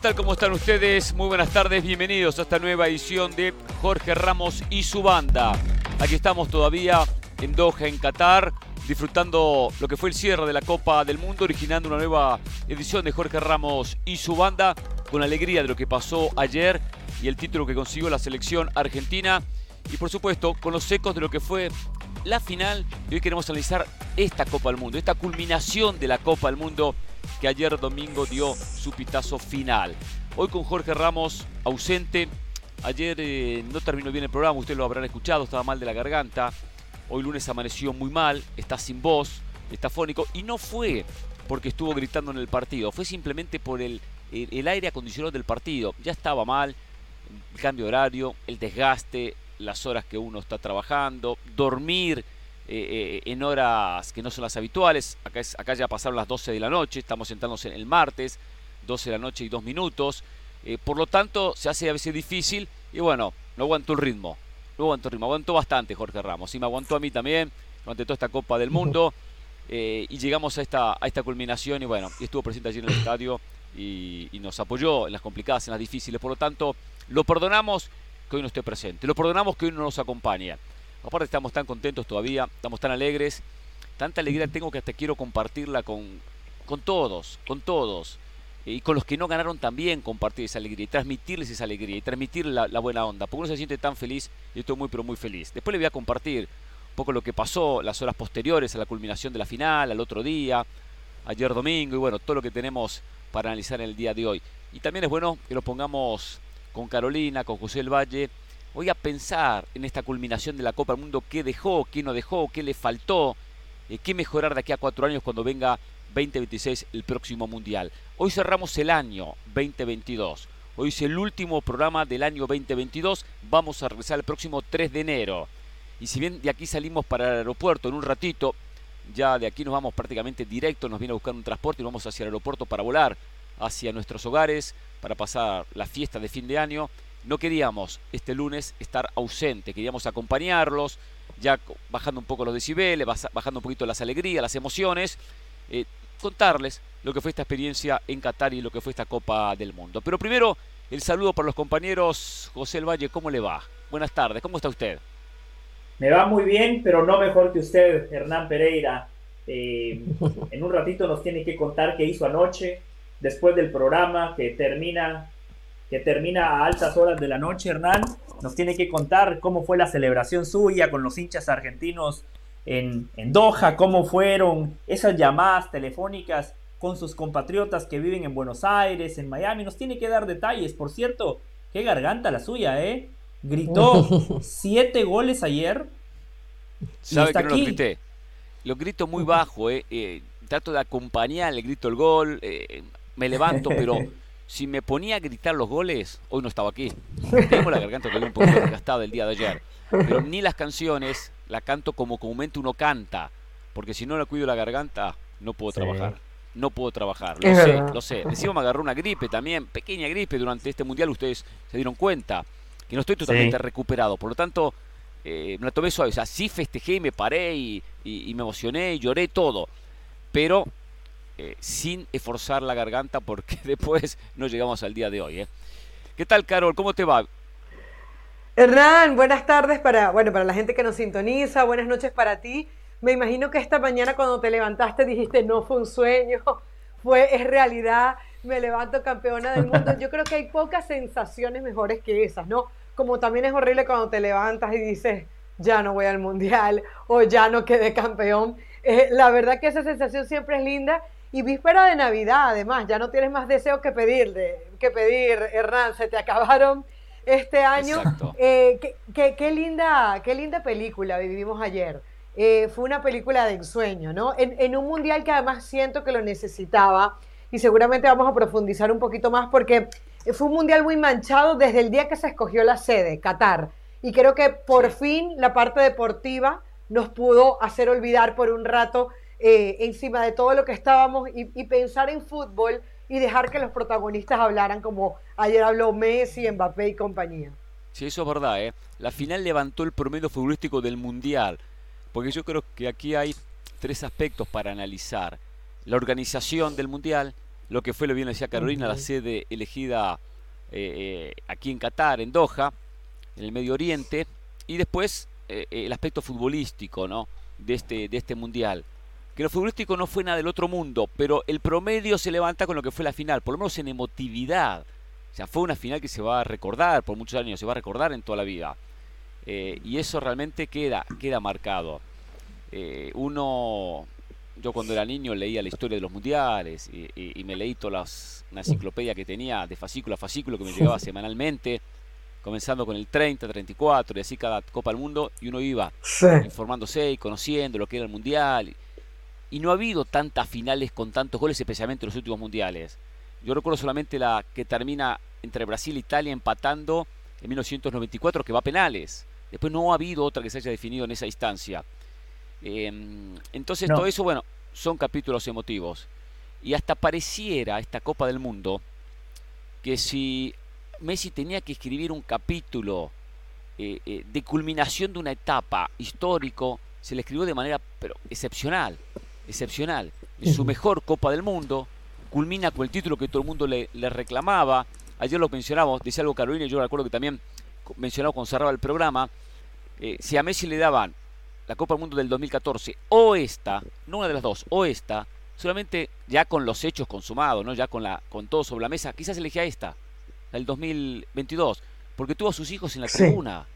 ¿Qué tal? ¿Cómo están ustedes? Muy buenas tardes, bienvenidos a esta nueva edición de Jorge Ramos y su banda. Aquí estamos todavía en Doha, en Qatar, disfrutando lo que fue el cierre de la Copa del Mundo, originando una nueva edición de Jorge Ramos y su banda, con alegría de lo que pasó ayer y el título que consiguió la selección argentina. Y por supuesto, con los ecos de lo que fue la final. Y hoy queremos analizar esta Copa del Mundo, esta culminación de la Copa del Mundo que ayer domingo dio su pitazo final. Hoy con Jorge Ramos ausente. Ayer eh, no terminó bien el programa, ustedes lo habrán escuchado, estaba mal de la garganta. Hoy lunes amaneció muy mal, está sin voz, está fónico. Y no fue porque estuvo gritando en el partido, fue simplemente por el, el, aire acondicionado del partido. Ya estaba mal, el cambio de horario, el desgaste, las horas que uno está trabajando, dormir eh, en horas que no son las habituales. Acá, acá ya pasaron las 12 de la noche, estamos sentándonos en el martes, 12 de la noche y dos minutos. Eh, por lo tanto, se hace a veces difícil y bueno, no aguantó el ritmo. No aguantó el ritmo, aguantó bastante Jorge Ramos. Y me aguantó a mí también durante toda esta Copa del Mundo. Eh, y llegamos a esta, a esta culminación y bueno, estuvo presente allí en el estadio y, y, nos apoyó en las complicadas, en las difíciles. Por lo tanto, lo perdonamos que hoy no esté presente. Lo perdonamos que hoy no nos acompaña. Aparte estamos tan contentos todavía, estamos tan alegres, tanta alegría tengo que hasta quiero compartirla con, con todos, con todos. Y con los que no ganaron también compartir esa alegría y transmitirles esa alegría y transmitir la, buena onda. Porque uno se siente tan feliz y estoy muy pero muy feliz. Después le voy a compartir un poco lo que pasó las horas posteriores a la culminación de la final, al otro día, ayer domingo y bueno, todo lo que tenemos para analizar en el día de hoy. Y también es bueno que lo pongamos con Carolina, con José El Valle, Voy a pensar en esta culminación de la Copa del Mundo, qué dejó, qué no dejó, qué le faltó, eh, qué mejorar de aquí a cuatro años cuando venga 2026 el próximo Mundial. Hoy cerramos el año 2022. Hoy es el último programa del año 2022. Vamos a regresar el próximo 3 de enero. Y si bien de aquí salimos para el aeropuerto en un ratito, ya de aquí nos vamos prácticamente directo, nos viene a buscar un transporte y vamos hacia el aeropuerto para volar hacia nuestros hogares, para pasar la fiesta de fin de año no queríamos este lunes estar ausente, queríamos acompañarlos, ya bajando un poco los decibeles, bajando un poquito las alegrías, las emociones, eh, contarles lo que fue esta experiencia en Qatar y lo que fue esta Copa del Mundo. Pero primero, el saludo para los compañeros. José El Valle, ¿cómo le va? Buenas tardes, ¿cómo está usted? Me va muy bien, pero no mejor que usted, Hernán Pereira. Eh, en un ratito nos tiene que contar qué hizo anoche, después del programa que termina que termina a altas horas de la noche, Hernán. Nos tiene que contar cómo fue la celebración suya con los hinchas argentinos en, en Doha, cómo fueron esas llamadas telefónicas con sus compatriotas que viven en Buenos Aires, en Miami. Nos tiene que dar detalles, por cierto. Qué garganta la suya, ¿eh? Gritó siete goles ayer. ¿Sabe que no lo grité? Lo grito muy bajo, ¿eh? ¿eh? Trato de acompañar, le grito el gol, eh, me levanto, pero si me ponía a gritar los goles, hoy no estaba aquí. Tengo la garganta todavía un poco desgastada el día de ayer. Pero ni las canciones la canto como comúnmente uno canta. Porque si no la cuido la garganta, no puedo trabajar. No puedo trabajar. Lo sé, lo sé. Encima me agarró una gripe también, pequeña gripe durante este mundial. Ustedes se dieron cuenta que no estoy totalmente recuperado. Por lo tanto, eh, me la tomé suave. O sea, sí festejé y me paré y, y me emocioné y lloré todo. Pero eh, sin esforzar la garganta porque después no llegamos al día de hoy. ¿eh? ¿Qué tal, Carol? ¿Cómo te va? Hernán, buenas tardes para, bueno, para la gente que nos sintoniza, buenas noches para ti. Me imagino que esta mañana cuando te levantaste dijiste, no fue un sueño, fue, es realidad, me levanto campeona del mundo. Yo creo que hay pocas sensaciones mejores que esas, ¿no? Como también es horrible cuando te levantas y dices, ya no voy al mundial o ya no quedé campeón. Eh, la verdad que esa sensación siempre es linda y víspera de Navidad, además, ya no tienes más deseo que pedir, que pedir, Hernán, se te acabaron este año. Eh, qué, linda, qué linda película vivimos ayer. Eh, fue una película de ensueño, ¿no? En, un mundial que además siento que lo necesitaba y seguramente vamos a profundizar un poquito más porque fue un mundial muy manchado desde el día que se escogió la sede, Qatar. Y creo que por fin la parte deportiva nos pudo hacer olvidar por un rato eh, encima de todo lo que estábamos y, pensar en fútbol y dejar que los protagonistas hablaran como ayer habló Messi, Mbappé y compañía. Sí, eso es verdad, ¿eh? La final levantó el promedio futbolístico del Mundial, porque yo creo que aquí hay tres aspectos para analizar. La organización del Mundial, lo que fue la Universidad Carolina, la sede elegida eh, aquí en Qatar, en Doha, en el Medio Oriente, y después el aspecto futbolístico ¿no? de, este, de este mundial. Que lo futbolístico no fue nada del otro mundo, pero el promedio se levanta con lo que fue la final, por lo menos en emotividad. O sea, fue una final que se va a recordar por muchos años, se va a recordar en toda la vida. Eh, y eso realmente queda, queda marcado. Eh, uno, yo cuando era niño leía la historia de los mundiales y, me leí toda una enciclopedia que tenía de fascículo a fascículo que me llegaba semanalmente, comenzando con el 30, 34 y así cada Copa del Mundo, y uno iba informándose y conociendo lo que era el mundial. Y no ha habido tantas finales con tantos goles, especialmente en los últimos mundiales. Yo recuerdo solamente la que termina entre Brasil e Italia empatando en 1994, que va a penales. Después no ha habido otra que se haya definido en esa instancia. Em, entonces todo eso, bueno, son capítulos emotivos. Y hasta pareciera esta Copa del Mundo que si Messi tenía que escribir un capítulo eh, eh, de culminación de una etapa histórico, se le escribió de manera pero excepcional, excepcional. Es su mejor Copa del Mundo, culmina con el título que todo el mundo le, reclamaba. Ayer lo mencionamos, decía algo Carolina, yo recuerdo que también mencionaba cuando cerraba el programa. Eh, si a Messi le daban la Copa del Mundo del 2014 o esta, no una de las dos, o esta, solamente ya con los hechos consumados, ¿no? ya con, la, con todo sobre la mesa, quizás elegía esta, del 2022, porque tuvo a sus hijos en la tribuna,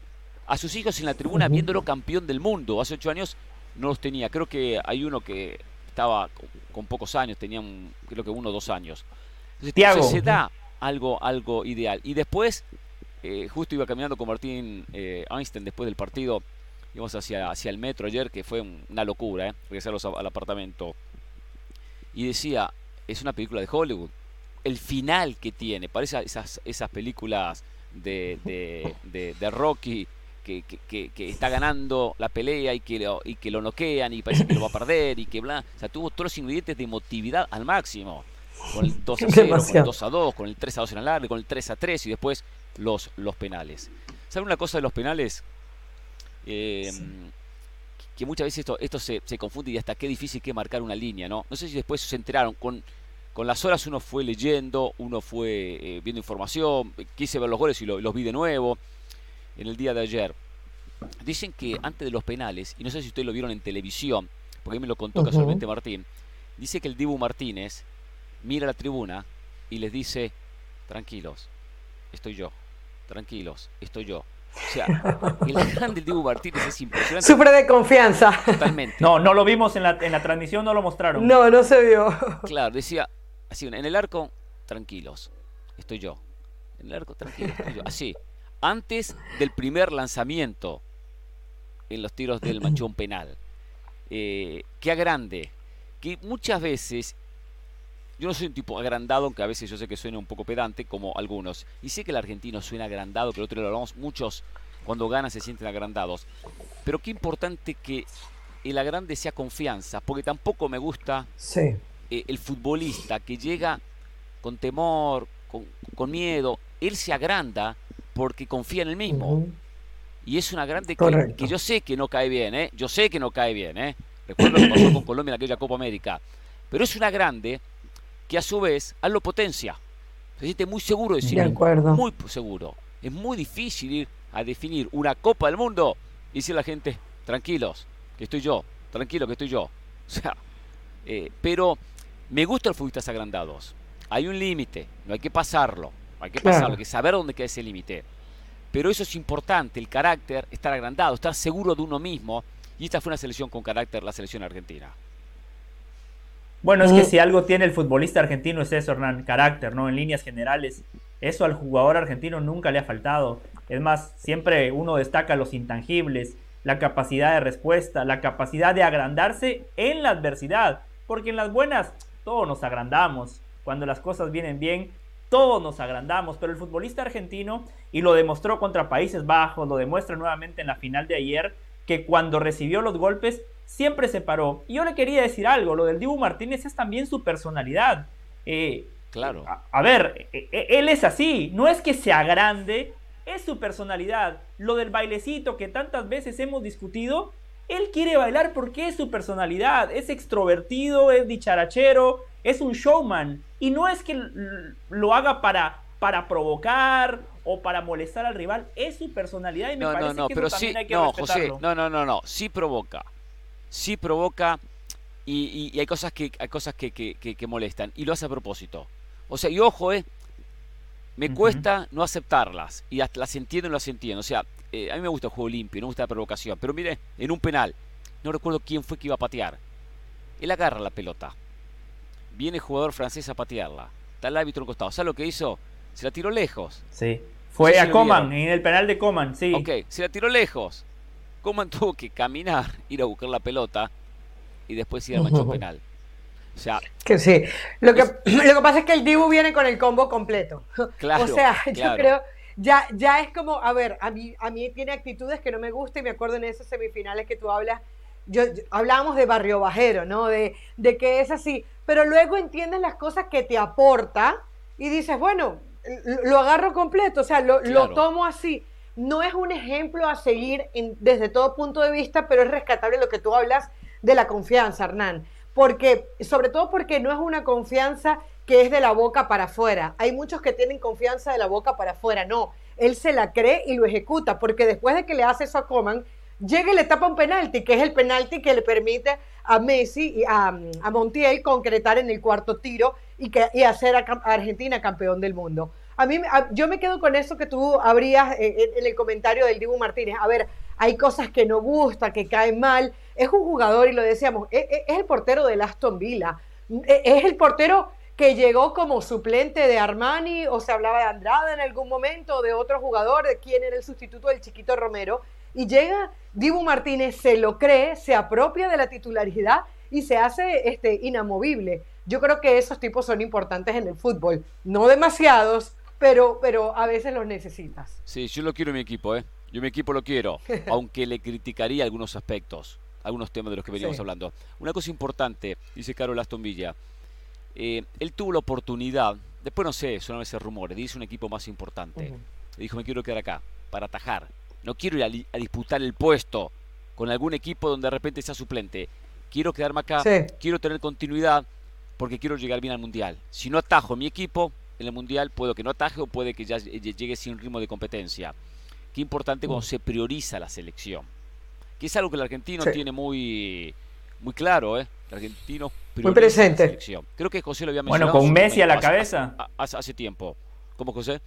a sus hijos en la tribuna viéndolo campeón del mundo. Hace ocho años no los tenía, creo que hay uno que estaba con pocos años, tenían creo que uno o dos años. Entonces, se da algo, algo ideal. Y después, eh, justo iba caminando con Martín eh, Einstein después del partido, íbamos hacia, hacia el metro ayer, que fue una locura, ¿eh? regresarlos al apartamento. Y decía, es una película de Hollywood. El final que tiene, parece esas, esas películas de, de, de Rocky que, está ganando la pelea y que, lo, y que lo noquean y parece que lo va a perder y que bla. O sea, tuvo todos los ingredientes de emotividad al máximo. Con el 2 a 0, con el 2 a 2, con el 3 a 2 en largo, con el 3 a 3 y después los, los penales. ¿Saben una cosa de los penales? Eh, que muchas veces esto, esto se, se, confunde y hasta qué difícil que marcar una línea, ¿no? No sé si después se enteraron. Con, con las horas uno fue leyendo, uno fue eh, viendo información, quise ver los goles y los vi de nuevo en el día de ayer. Dicen que antes de los penales, y no sé si ustedes lo vieron en televisión, porque a mí me lo contó casualmente Martín, dice que el Dibu Martínez mira la tribuna y les dice, tranquilos, estoy yo, tranquilos, estoy yo. O sea, el gran del Dibu Martínez es impresionante. Sufre de confianza. Totalmente. No, no lo vimos en la, en la transmisión, no lo mostraron. No, no se vio. Claro, decía, así, en el arco, tranquilos, estoy yo. En el arco, tranquilos, estoy yo. Así antes del primer lanzamiento en los tiros del manchón penal. Eh, que agrande, que muchas veces, yo no soy un tipo agrandado, aunque a veces yo sé que suena un poco pedante, como algunos, y sé que el argentino suena agrandado, que el otro lo hablamos, muchos cuando ganan se sienten agrandados, pero qué importante que el agrande sea confianza, porque tampoco me gusta eh, el futbolista que llega con temor, con, con miedo, él se agranda porque confía en el mismo. Y es una grande que, que, yo sé que no cae bien, ¿eh? Yo sé que no cae bien, ¿eh? Recuerdo lo que pasó con Colombia en aquella Copa América. Pero es una grande que a su vez a lo potencia. Se siente muy seguro de sí Muy seguro. Es muy difícil ir a definir una Copa del Mundo y decirle a la gente, tranquilos, que estoy yo, tranquilo que estoy yo. O sea, eh, pero me gustan los futbolistas agrandados. Hay un límite, no hay que pasarlo. Hay que pasarlo, hay que saber dónde queda ese límite. Pero eso es importante, el carácter, estar agrandado, estar seguro de uno mismo. Y esta fue una selección con carácter, la selección argentina. Bueno, es que si algo tiene el futbolista argentino es eso, Hernán, carácter, ¿no? En líneas generales. Eso al jugador argentino nunca le ha faltado. Es más, siempre uno destaca los intangibles, la capacidad de respuesta, la capacidad de agrandarse en la adversidad. Porque en las buenas todos nos agrandamos. Cuando las cosas vienen bien, todos nos agrandamos, pero el futbolista argentino, y lo demostró contra Países Bajos, lo demuestra nuevamente en la final de ayer, que cuando recibió los golpes siempre se paró. Y yo le quería decir algo, lo del Dibu Martínez es también su personalidad. Eh, claro. A, ver, e, e, él es así, no es que sea grande, es su personalidad. Lo del bailecito que tantas veces hemos discutido, él quiere bailar porque es su personalidad, es extrovertido, es dicharachero, es un showman Y no es que lo haga para, para provocar o para molestar al rival, es su personalidad y me parece no, que pero eso sí, también hay que no, respetarlo. José, no, no, no, no, sí provoca, sí provoca y, y hay cosas que hay cosas que, que, que, molestan y lo hace a propósito. O sea, y ojo, eh, me cuesta no aceptarlas y hasta las entiendo y no las entiendo. O sea, eh, a mí me gusta el juego limpio, no me gusta la provocación, pero mire, en un penal, no recuerdo quién fue que iba a patear. Él agarra la pelota. Viene el jugador francés a patearla. Está el árbitro en costado. ¿Sabes lo que hizo? Se la tiró lejos. Sí. Fue a Coman, en el penal de Coman, sí. Ok, se la tiró lejos. Coman tuvo que caminar, ir a buscar la pelota y después ir al manchón penal. O sea, que sí. Lo que, lo que pasa es que el Dibu viene con el combo completo. Claro, o sea, yo creo, ya, ya es como, a ver, a mí, a mí tiene actitudes que no me gustan y me acuerdo en esas semifinales que tú hablas, yo, hablábamos de barrio bajero, ¿no? De, de que es así, pero luego entiendes las cosas que te aporta y dices, bueno, lo agarro completo, o sea, lo, lo tomo así. No es un ejemplo a seguir desde todo punto de vista, pero es rescatable lo que tú hablas de la confianza, Hernán. Porque, sobre todo porque no es una confianza que es de la boca para afuera. Hay muchos que tienen confianza de la boca para afuera. No, él se la cree y lo ejecuta, porque después de que le hace eso a Coman, llega y le tapa un penalti, que es el penalti que le permite a Messi y a, Montiel concretar en el cuarto tiro y, que, y hacer a, Argentina campeón del mundo. A mí, yo me quedo con eso que tú abrías eh, en, en el comentario del Dibu Martínez. A ver, hay cosas que no gusta, que caen mal. Es un jugador, y lo decíamos, es, e, es el portero del Aston Villa. E, es el portero que llegó como suplente de Armani, o se hablaba de Andrade en algún momento, de otro jugador, de quién era el sustituto del chiquito Romero, y llega Dibu Martínez, se lo cree, se apropia de la titularidad y se hace este, inamovible. Yo creo que esos tipos son importantes en el fútbol, no demasiados, pero, pero a veces los necesitas. Sí, yo lo quiero en mi equipo, ¿eh? Yo mi equipo lo quiero, aunque le criticaría algunos aspectos, algunos temas de los que veníamos hablando. Una cosa importante, dice Carol Aston Villa, eh, él tuvo la oportunidad, después no sé, son a veces rumores, dice un equipo más importante. Le dijo, me quiero quedar acá, para atajar. No quiero ir a, disputar el puesto con algún equipo donde de repente sea suplente. Quiero quedarme acá, quiero tener continuidad, porque quiero llegar bien al Mundial. Si no atajo mi equipo en el Mundial, puedo que no ataje o puede que ya llegue sin ritmo de competencia. Qué importante cuando se prioriza la selección. Que es algo que el argentino tiene muy, muy claro, ¿eh? El argentino muy presente. Creo que José lo había mencionado. Bueno, con Messi a la cabeza. Hace, tiempo. ¿Cómo, José?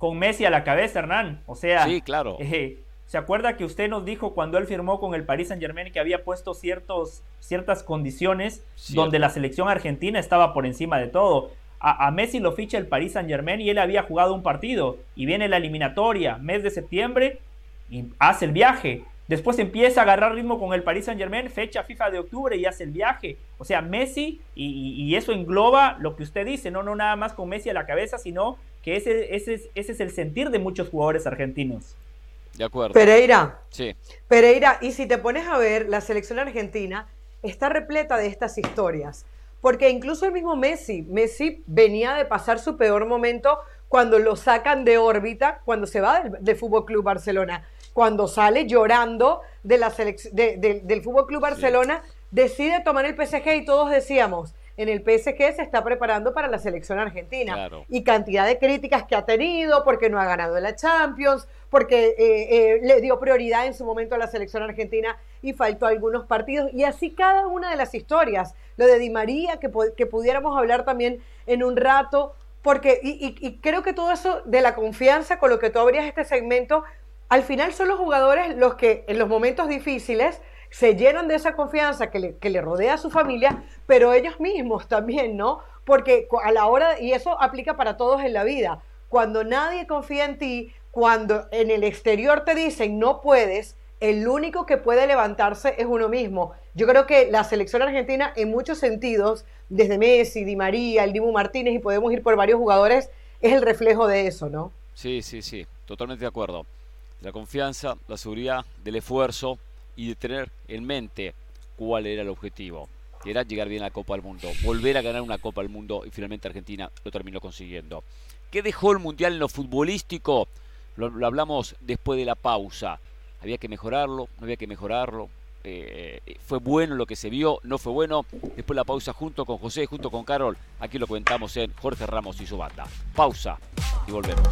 Con Messi a la cabeza, Hernán. O sea. Sí, claro. Eh, ¿Se acuerda que usted nos dijo cuando él firmó con el Paris Saint Germain que había puesto ciertos, ciertas condiciones donde la selección argentina estaba por encima de todo? A, a, Messi lo ficha el Paris Saint Germain y él había jugado un partido y viene la eliminatoria, mes de septiembre, y hace el viaje. Después empieza a agarrar ritmo con el Paris Saint Germain, fecha FIFA de octubre y hace el viaje. O sea, Messi, y, eso engloba lo que usted dice, no, no nada más con Messi a la cabeza, sino que ese, ese, ese es el sentir de muchos jugadores argentinos. De acuerdo. Pereira. Sí. Pereira, y si te pones a ver, la selección argentina está repleta de estas historias. Porque incluso el mismo Messi, Messi venía de pasar su peor momento cuando lo sacan de órbita, cuando se va del, del Fútbol Club Barcelona cuando sale llorando de la del Fútbol Club Barcelona, decide tomar el PSG y todos decíamos, en el PSG se está preparando para la selección argentina. Y cantidad de críticas que ha tenido porque no ha ganado la Champions, porque eh, eh, le dio prioridad en su momento a la selección argentina y faltó algunos partidos. Y así cada una de las historias. Lo de Di María, que, que pudiéramos hablar también en un rato, porque, y, y, creo que todo eso de la confianza con lo que tú abrías este segmento al final son los jugadores los que en los momentos difíciles se llenan de esa confianza que le, rodea a su familia, pero ellos mismos también, ¿no? Porque a la hora, y eso aplica para todos en la vida, cuando nadie confía en ti, cuando en el exterior te dicen no puedes, el único que puede levantarse es uno mismo. Yo creo que la selección argentina, en muchos sentidos, desde Messi, Di María, el Dibu Martínez, y podemos ir por varios jugadores, es el reflejo de eso, ¿no? Sí, sí, sí, totalmente de acuerdo la confianza, la seguridad, del esfuerzo y de tener en mente cuál era el objetivo, que era llegar bien a la Copa del Mundo, volver a ganar una Copa del Mundo y finalmente Argentina lo terminó consiguiendo. ¿Qué dejó el Mundial en lo futbolístico? Lo, hablamos después de la pausa. Había que mejorarlo, no había que mejorarlo. eh, fue bueno lo que se vio, no fue bueno. Después la pausa junto con José, junto con Carol. Aquí lo comentamos en Jorge Ramos y su banda. Pausa y volvemos.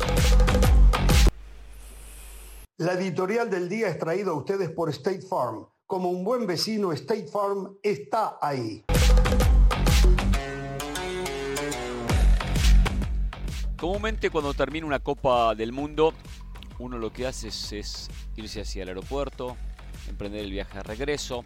La editorial del día es traída a ustedes por State Farm. Como un buen vecino, State Farm está ahí. Comúnmente cuando termina una Copa del Mundo, uno lo que hace es, irse hacia el aeropuerto, emprender el viaje de regreso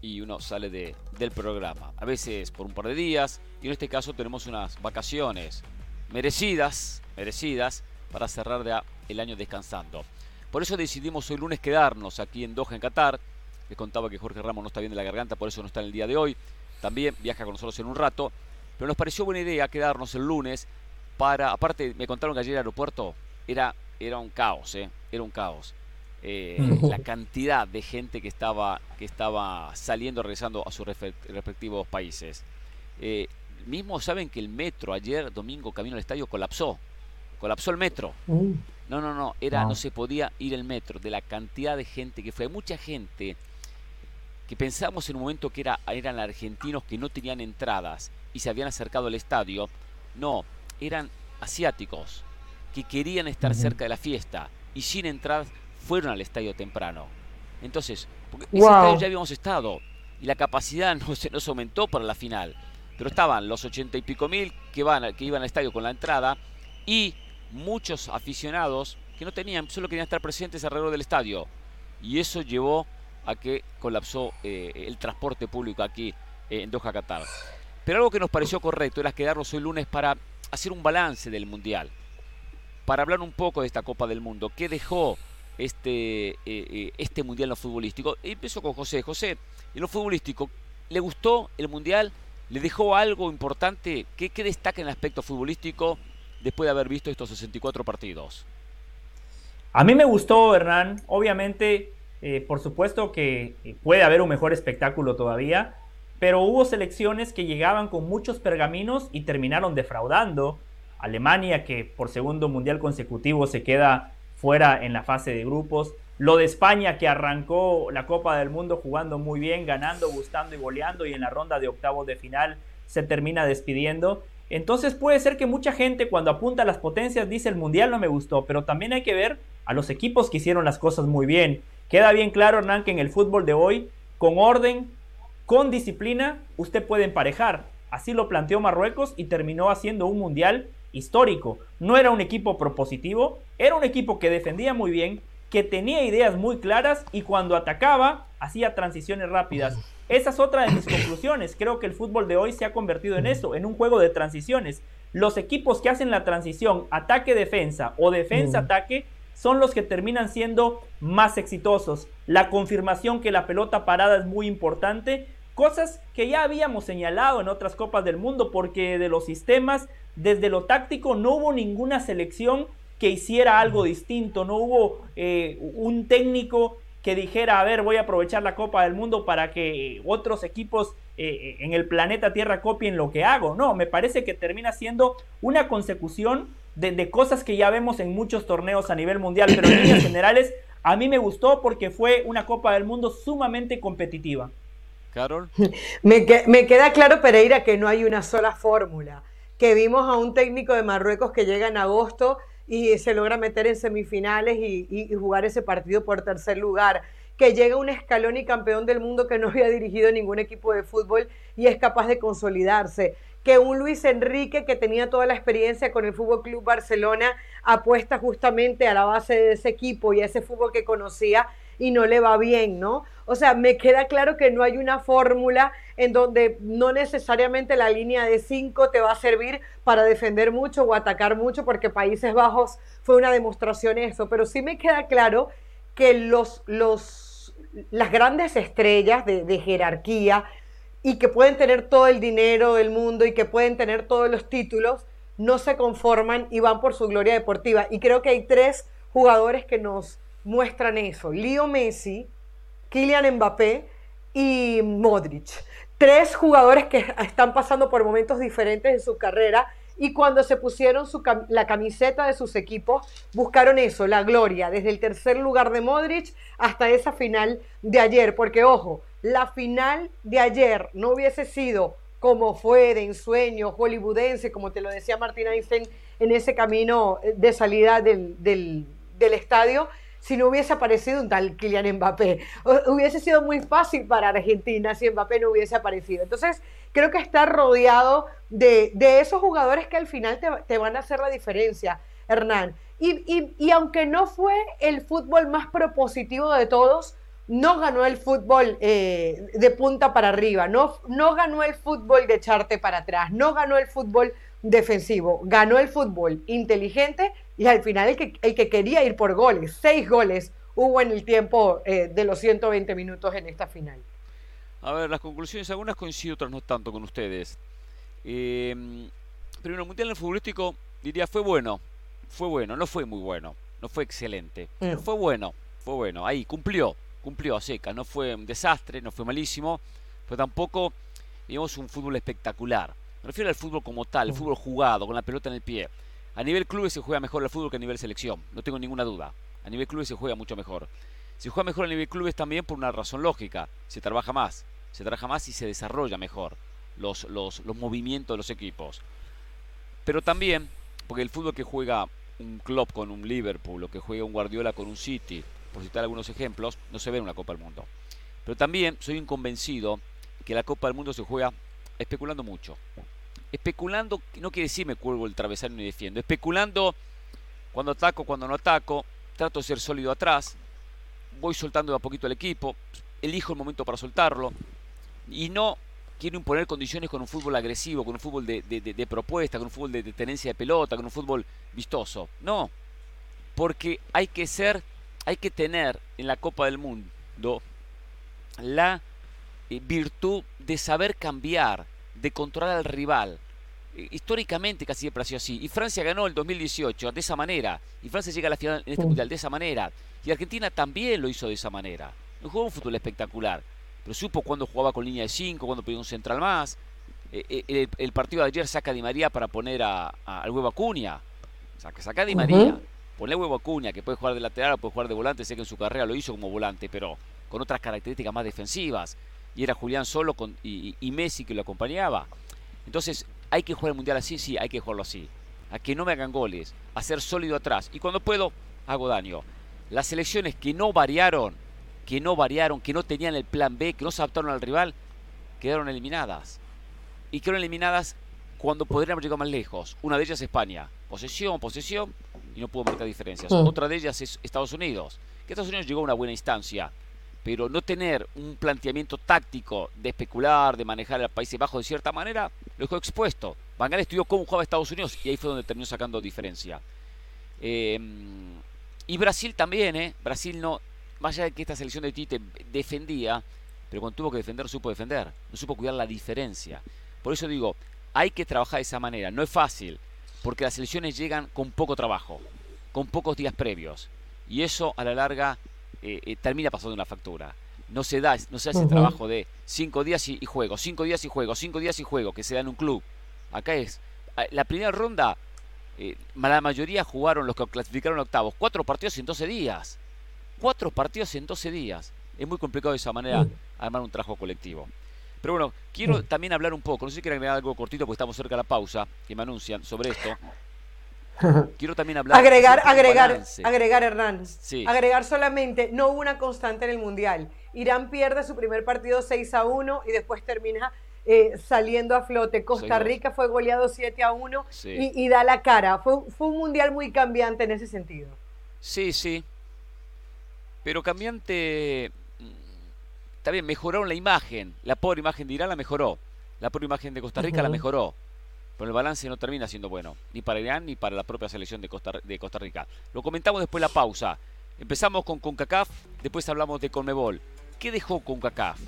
y uno sale del programa. A veces por un par de días y en este caso tenemos unas vacaciones merecidas, merecidas para cerrar el año descansando. Por eso decidimos hoy lunes quedarnos aquí en Doha, en Qatar. Les contaba que Jorge Ramos no está bien de la garganta, por eso no está en el día de hoy. También viaja con nosotros en un rato. Pero nos pareció buena idea quedarnos el lunes para. Aparte, me contaron que ayer el aeropuerto era, era un caos, ¿eh? Era un caos. Eh, la cantidad de gente que estaba, que estaba saliendo, regresando a sus respectivos países. Eh, mismo saben que el metro ayer, domingo, camino al estadio, colapsó. Colapsó el metro. No, no, no, era, no. se podía ir el metro de la cantidad de gente que fue. Hay mucha gente que pensamos en un momento que era, eran argentinos que no tenían entradas y se habían acercado al estadio. No, eran asiáticos que querían estar cerca de la fiesta y sin entradas fueron al estadio temprano. Entonces, porque ese estadio ya habíamos estado y la capacidad no se nos aumentó para la final. Pero estaban los ochenta y pico mil que, van, que iban al estadio con la entrada y muchos aficionados que no tenían, solo querían estar presentes alrededor del estadio. Y eso llevó a que colapsó eh, el transporte público aquí eh, en Doha, Qatar. Pero algo que nos pareció correcto era quedarnos hoy lunes para hacer un balance del Mundial, para hablar un poco de esta Copa del Mundo, qué dejó este, eh, este Mundial en lo futbolístico. Y empezó con José. José, en lo futbolístico, ¿le gustó el Mundial? ¿Le dejó algo importante? ¿Qué, qué destaca en el aspecto futbolístico después de haber visto estos 64 partidos? A mí me gustó, Hernán. Obviamente, eh, por supuesto que eh, puede haber un mejor espectáculo todavía, pero hubo selecciones que llegaban con muchos pergaminos y terminaron defraudando. Alemania, que por segundo mundial consecutivo se queda fuera en la fase de grupos. Lo de España, que arrancó la Copa del Mundo jugando muy bien, ganando, gustando y goleando, y en la ronda de octavos de final se termina despidiendo. Entonces puede ser que mucha gente cuando apunta a las potencias dice el mundial no me gustó, pero también hay que ver a los equipos que hicieron las cosas muy bien. Queda bien claro, Hernán, que en el fútbol de hoy, con orden, con disciplina, usted puede emparejar. Así lo planteó Marruecos y terminó haciendo un mundial histórico. No era un equipo propositivo, era un equipo que defendía muy bien, que tenía ideas muy claras y cuando atacaba hacía transiciones rápidas. Esa es otra de mis conclusiones. Creo que el fútbol de hoy se ha convertido en eso, en un juego de transiciones. Los equipos que hacen la transición ataque-defensa o defensa-ataque son los que terminan siendo más exitosos. La confirmación que la pelota parada es muy importante. Cosas que ya habíamos señalado en otras Copas del Mundo porque de los sistemas, desde lo táctico, no hubo ninguna selección que hiciera algo distinto. No hubo eh, un técnico que dijera, a ver, voy a aprovechar la Copa del Mundo para que otros equipos eh, en el planeta Tierra copien lo que hago. No, me parece que termina siendo una consecución de, cosas que ya vemos en muchos torneos a nivel mundial, pero en líneas generales a mí me gustó porque fue una Copa del Mundo sumamente competitiva. Carol. Me, me queda claro, Pereira, que no hay una sola fórmula. Que vimos a un técnico de Marruecos que llega en agosto y se logra meter en semifinales y, jugar ese partido por tercer lugar que llega un escalón y campeón del mundo que no había dirigido ningún equipo de fútbol y es capaz de consolidarse. Que un Luis Enrique que tenía toda la experiencia con el Fútbol Club Barcelona apuesta justamente a la base de ese equipo y a ese fútbol que conocía y no le va bien, ¿no? O sea, me queda claro que no hay una fórmula en donde no necesariamente la línea de 5 te va a servir para defender mucho o atacar mucho, porque Países Bajos fue una demostración de eso, pero sí me queda claro que los, los, las grandes estrellas de, de jerarquía y que pueden tener todo el dinero del mundo y que pueden tener todos los títulos, no se conforman y van por su gloria deportiva. Y creo que hay tres jugadores que nos muestran eso. Leo Messi, Kylian Mbappé y Modric. Tres jugadores que están pasando por momentos diferentes en su carrera y cuando se pusieron la camiseta de sus equipos, buscaron eso, la gloria, desde el tercer lugar de Modric hasta esa final de ayer, porque ojo, la final de ayer no hubiese sido como fue de ensueño hollywoodense, como te lo decía Martín Einstein en ese camino de salida del, del estadio, si no hubiese aparecido un tal Kylian Mbappé. hubiese sido muy fácil para Argentina si Mbappé no hubiese aparecido. Entonces, creo que está rodeado de, esos jugadores que al final te, van a hacer la diferencia, Hernán. Y, aunque no fue el fútbol más propositivo de todos, no ganó el fútbol eh, de punta para arriba, no, no ganó el fútbol de echarte para atrás, no ganó el fútbol defensivo, ganó el fútbol inteligente y al final el que, el que quería ir por goles, seis goles hubo en el tiempo eh, de los 120 minutos en esta final. A ver, las conclusiones, algunas coincido, otras no tanto con ustedes. Eh, primero, el Mundial en el futbolístico, diría, fue bueno, fue bueno, no fue muy bueno, no fue excelente, mm. fue bueno, fue bueno, ahí cumplió, cumplió a seca, no fue un desastre, no fue malísimo, pero tampoco, digamos, un fútbol espectacular. Me refiero al fútbol como tal, el mm. fútbol jugado, con la pelota en el pie. A nivel clubes se juega mejor el fútbol que a nivel selección, no tengo ninguna duda. A nivel clubes se juega mucho mejor. Se juega mejor a nivel clubes también por una razón lógica, se trabaja más, se trabaja más y se desarrolla mejor los, los, movimientos de los equipos. Pero también, porque el fútbol que juega un club con un Liverpool o que juega un Guardiola con un City, por citar algunos ejemplos, no se ve en una Copa del Mundo. Pero también soy un convencido que la Copa del Mundo se juega especulando mucho especulando, no quiere decir me cuelgo el travesaño y defiendo, especulando cuando ataco, cuando no ataco, trato de ser sólido atrás, voy soltando de a poquito el equipo, elijo el momento para soltarlo y no quiero imponer condiciones con un fútbol agresivo, con un fútbol de, propuesta, con un fútbol de, tenencia de pelota, con un fútbol vistoso. No, porque hay que ser, hay que tener en la Copa del Mundo la eh, virtud de saber cambiar de controlar al rival. Eh, históricamente casi siempre ha sido así. Y Francia ganó el 2018 de esa manera. Y Francia llega a la final en este mundial de esa manera. Y Argentina también lo hizo de esa manera. No jugó un fútbol espectacular. Pero supo cuando jugaba con línea de 5, cuando pedía un central más. Eh, eh, el, partido de ayer saca a Di María para poner a, al huevo Acuña. Saca, saca a Di María. Ponle huevo Acuña, que puede jugar de lateral, puede jugar de volante. Sé que en su carrera lo hizo como volante, pero con otras características más defensivas y era Julián solo con, y, Messi que lo acompañaba. Entonces, ¿hay que jugar el Mundial así? Sí, hay que jugarlo así. A que no me hagan goles, a ser sólido atrás. Y cuando puedo, hago daño. Las selecciones que no variaron, que no variaron, que no tenían el plan B, que no se adaptaron al rival, quedaron eliminadas. Y quedaron eliminadas cuando podrían haber llegado más lejos. Una de ellas es España. Posesión, posesión, y no pudo marcar diferencias. Mm. Otra de ellas es Estados Unidos. Que Estados Unidos llegó a una buena instancia pero no tener un planteamiento táctico de especular, de manejar al Países Bajos de cierta manera, lo dejó expuesto. Van estudió cómo jugaba Estados Unidos y ahí fue donde terminó sacando diferencia. Eh, y Brasil también, ¿eh? Brasil no, más allá de que esta selección de Tite defendía, pero cuando tuvo que defender supo defender, no supo cuidar la diferencia. Por eso digo, hay que trabajar de esa manera, no es fácil, porque las selecciones llegan con poco trabajo, con pocos días previos, y eso a la larga eh, eh, termina pasando una factura. No se da, no se hace trabajo de cinco días y, juego, cinco días y juego, cinco días y juego, que se da en un club. Acá es, la primera ronda, eh, la mayoría jugaron los que clasificaron octavos, cuatro partidos en 12 días. Cuatro partidos en 12 días. Es muy complicado de esa manera armar un trabajo colectivo. Pero bueno, quiero también hablar un poco, no sé si quieren agregar algo cortito porque estamos cerca de la pausa, que me anuncian sobre esto. Quiero también hablar. Agregar, agregar, agregar, Hernán. Agregar solamente, no hubo una constante en el Mundial. Irán pierde su primer partido 6 a 1 y después termina eh, saliendo a flote. Costa Rica fue goleado 7 a 1 y, da la cara. Fue, fue un Mundial muy cambiante en ese sentido. Sí, sí. Pero cambiante. Mm, está bien, mejoraron la imagen. La pobre imagen de Irán la mejoró. La pobre imagen de Costa Rica la mejoró pero el balance no termina siendo bueno, ni para Irán ni para la propia selección de Costa, de Costa Rica. Lo comentamos después de la pausa. Empezamos con CONCACAF, después hablamos de CONMEBOL. ¿Qué dejó CONCACAF?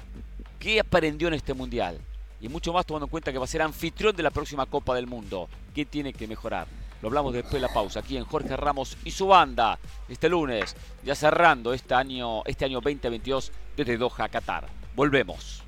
¿Qué aprendió en este mundial? Y mucho más tomando en cuenta que va a ser anfitrión de la próxima Copa del Mundo. ¿Qué tiene que mejorar? Lo hablamos después de la pausa, aquí en Jorge Ramos y su banda, este lunes, ya cerrando este año, este año 2022 desde Doha, Qatar. Volvemos.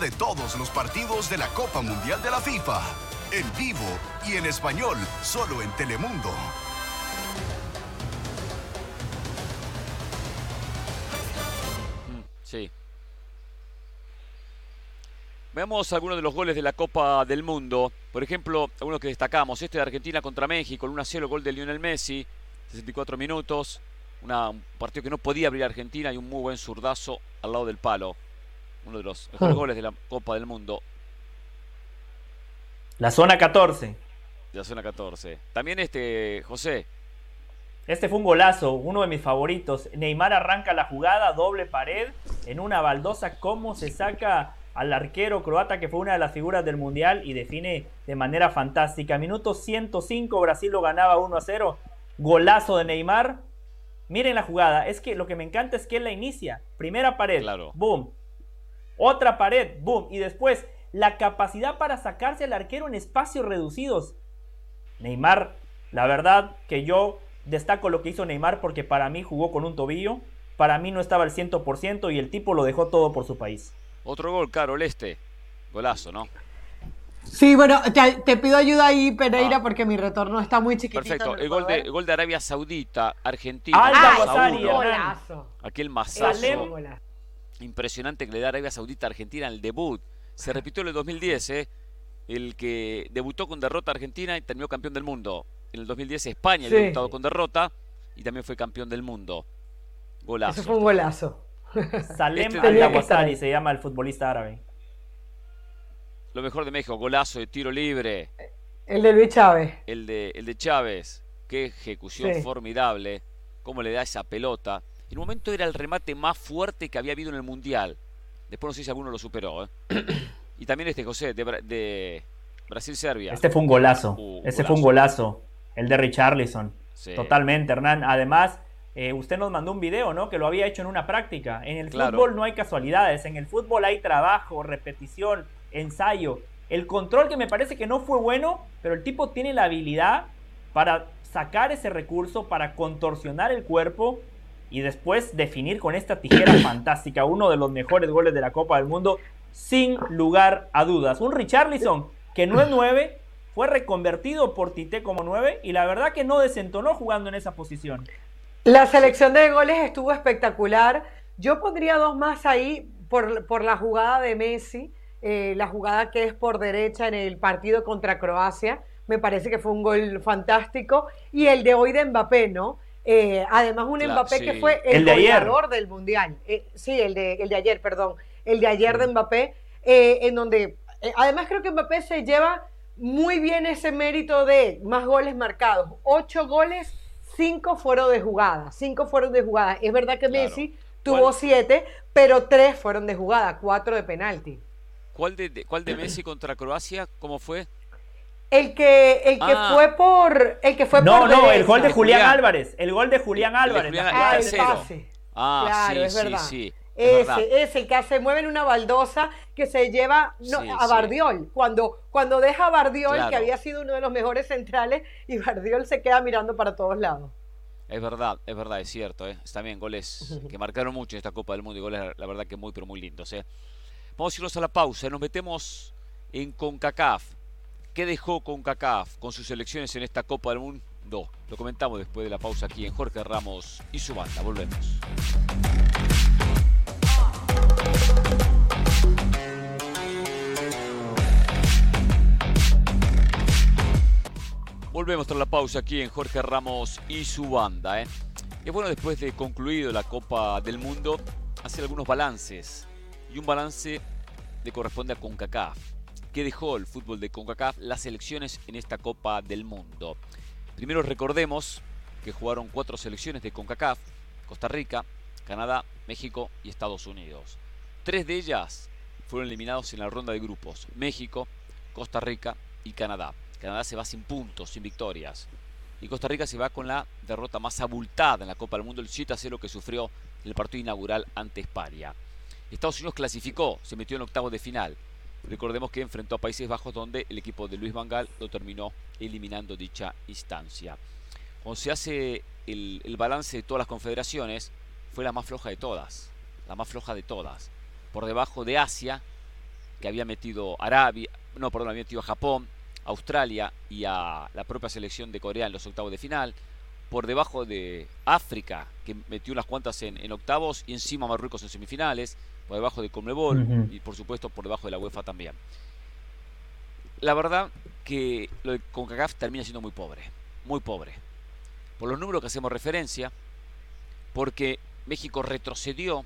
De todos los partidos de la Copa Mundial de la FIFA, en vivo y en español, solo en Telemundo. Mm, sí. Veamos algunos de los goles de la Copa del Mundo. Por ejemplo, algunos que destacamos. Este de Argentina contra México, el 1-0 gol de Lionel Messi, 64 minutos. un partido que no podía abrir Argentina y un muy buen zurdazo al lado del palo uno de los mejores goles de la Copa del Mundo. La zona 14. La zona 14. También este, José. Este fue un golazo, uno de mis favoritos. Neymar arranca la jugada, doble pared, en una baldosa, cómo se saca al arquero croata que fue una de las figuras del Mundial y define de manera fantástica. Minuto 105, Brasil lo ganaba 1 a 0. Golazo de Neymar. Miren la jugada, es que lo que me encanta es que él la inicia. Primera pared, claro. boom, otra pared, boom. Y después, la capacidad para sacarse al arquero en espacios reducidos. Neymar, la verdad que yo destaco lo que hizo Neymar porque para mí jugó con un tobillo. Para mí no estaba al 100% y el tipo lo dejó todo por su país. Otro gol, Carol, este. Golazo, ¿no? Sí, bueno, te, pido ayuda ahí, Pereira, ah. porque mi retorno está muy chiquitito. Perfecto, el, gol, de, gol de Arabia Saudita, Argentina. Ah, Aquel masazo impresionante que le da Arabia Saudita a Argentina en el debut. Se repitió en el 2010, ¿eh? el que debutó con derrota a Argentina y terminó campeón del mundo. En el 2010 España sí. debutado con derrota y también fue campeón del mundo. Golazo. Eso fue un golazo. Salem este se llama el futbolista árabe. Lo mejor de México, golazo de tiro libre. El de Luis Chávez. El de, el de Chávez. Qué ejecución formidable. Cómo le da esa pelota. En un momento era el remate más fuerte que había habido en el Mundial. Después no sé si alguno lo superó. ¿eh? y también este José, de, Brasil-Serbia. Este fue un golazo. Uh, este fue un golazo. El de Richarlison. Totalmente, Hernán. Además, eh, usted nos mandó un video, ¿no? Que lo había hecho en una práctica. En el fútbol no hay casualidades. En el fútbol hay trabajo, repetición, ensayo. El control que me parece que no fue bueno, pero el tipo tiene la habilidad para sacar ese recurso, para contorsionar el cuerpo y después definir con esta tijera fantástica uno de los mejores goles de la Copa del Mundo, sin lugar a dudas. Un Richarlison que no es 9, fue reconvertido por Tite como 9 y la verdad que no desentonó jugando en esa posición. La selección de goles estuvo espectacular. Yo pondría dos más ahí por, por la jugada de Messi, eh, la jugada que es por derecha en el partido contra Croacia. Me parece que fue un gol fantástico. Y el de hoy de Mbappé, ¿no? Eh, además, un Mbappé que fue el, goleador del Mundial. Eh, sí, el de, el de ayer, perdón. El de ayer de Mbappé, eh, en donde, además creo que Mbappé se lleva muy bien ese mérito de más goles marcados. Ocho goles, cinco fueron de jugada. Cinco fueron de jugada. Es verdad que Messi tuvo siete, pero tres fueron de jugada, cuatro de penalti. ¿Cuál de, ¿Cuál de Messi contra Croacia? ¿Cómo fue? El que, el que ah. fue por. El que fue no, por. No, el gol de Julián, Álvarez. El gol de Julián Álvarez. ah, el pase. Ah, claro, sí, es verdad. Sí, ese, ese, el que se mueve en una baldosa que se lleva a Bardiol. Cuando, cuando deja a Bardiol, que había sido uno de los mejores centrales, y Bardiol se queda mirando para todos lados. Es verdad, es verdad, es cierto. ¿eh? También goles que marcaron mucho en esta Copa del Mundo y goles, la verdad, que muy, pero muy lindos. ¿eh? Vamos a irnos a la pausa. Nos metemos en CONCACAF. ¿Qué dejó con CACAF con sus elecciones en esta Copa del Mundo? Lo comentamos después de la pausa aquí en Jorge Ramos y su banda. Volvemos. Volvemos tras la pausa aquí en Jorge Ramos y su banda. ¿eh? Y bueno, después de concluido la Copa del Mundo, hacer algunos balances. Y un balance le corresponde a CONCACAF que dejó el fútbol de CONCACAF las elecciones en esta Copa del Mundo. Primero recordemos que jugaron cuatro selecciones de CONCACAF, Costa Rica, Canadá, México y Estados Unidos. Tres de ellas fueron eliminados en la ronda de grupos. México, Costa Rica y Canadá. Canadá se va sin puntos, sin victorias. Y Costa Rica se va con la derrota más abultada en la Copa del Mundo, el 7 a 0 que sufrió en el partido inaugural ante España. Estados Unidos clasificó, se metió en octavos de final. Recordemos que enfrentó a Países Bajos donde el equipo de Luis Vangal lo terminó eliminando dicha instancia. Cuando se hace el, balance de todas las confederaciones, fue la más floja de todas. La más floja de todas. Por debajo de Asia, que había metido Arabia, no, perdón, había metido a Japón, Australia y a la propia selección de Corea en los octavos de final. Por debajo de África, que metió unas cuantas en, octavos, y encima Marruecos en semifinales. Por debajo de Conmebol y por supuesto por debajo de la UEFA también. La verdad que lo de CONCACAF termina siendo muy pobre. Muy pobre. Por los números que hacemos referencia, porque México retrocedió,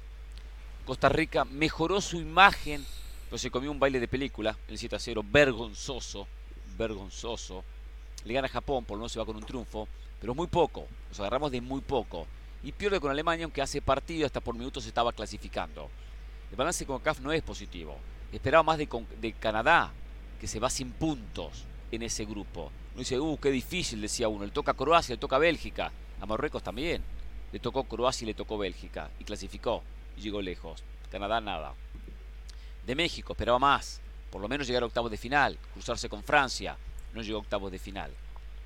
Costa Rica mejoró su imagen, pero se comió un baile de película, el 7 a 0, vergonzoso, vergonzoso. Le gana a Japón, por lo menos se va con un triunfo, pero muy poco, nos agarramos de muy poco. Y pierde con Alemania, aunque hace partido, hasta por minutos se estaba clasificando. El balance con CAF no es positivo. Esperaba más de, Canadá, que se va sin puntos en ese grupo. Uno dice, uh, qué difícil, decía uno. Le toca a Croacia, le toca a Bélgica. A Marruecos también. Le tocó Croacia y le tocó Bélgica. Y clasificó. Y llegó lejos. Canadá nada. De México esperaba más. Por lo menos llegar a octavos de final. Cruzarse con Francia. No llegó a octavos de final.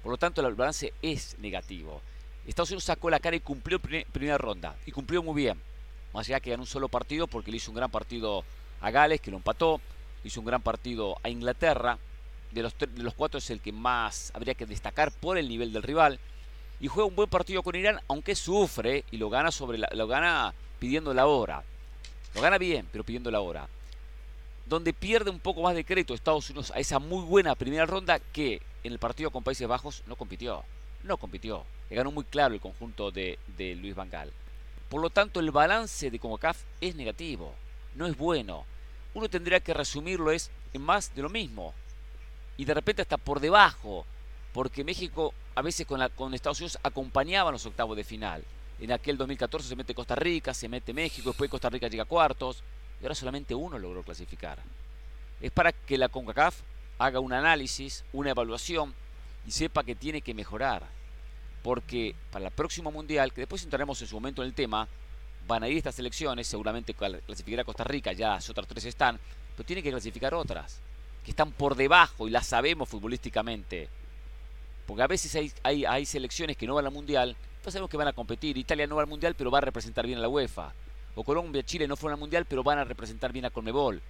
Por lo tanto, el balance es negativo. Estados Unidos sacó la cara y cumplió primera ronda. Y cumplió muy bien. Más allá que ganó un solo partido porque le hizo un gran partido a Gales, que lo empató. Hizo un gran partido a Inglaterra. De los, de los cuatro es el que más habría que destacar por el nivel del rival y juega un buen partido con Irán, aunque sufre y lo gana sobre lo gana pidiendo la hora. Lo gana bien, pero pidiendo la hora. Donde pierde un poco más de crédito Estados Unidos a esa muy buena primera ronda que en el partido con Países Bajos no compitió. No compitió. Le ganó muy claro el conjunto de, de Luis Vangal. Por lo tanto, el balance de CONCACAF es negativo. No es bueno. Uno tendría que resumirlo es en más de lo mismo. Y de repente hasta por debajo. Porque México a veces con, la, con Estados Unidos acompañaban los octavos de final. En aquel 2014 se mete Costa Rica, se mete México, después Costa Rica llega a cuartos y ahora solamente uno logró clasificar. Es para que la CONCACAF haga un análisis, una evaluación y sepa que tiene que mejorar. Porque para el próximo mundial, que después entraremos en su momento en el tema, van a ir estas elecciones, seguramente clasificará Costa Rica, ya las otras tres están, pero tiene que clasificar otras, que están por debajo y las sabemos futbolísticamente porque a veces hay, hay, selecciones que no van al Mundial, no sabemos que van a competir. Italia no va al Mundial, pero va a representar bien a la UEFA. O Colombia, Chile no fueron al Mundial, pero van a representar bien a Conmebol.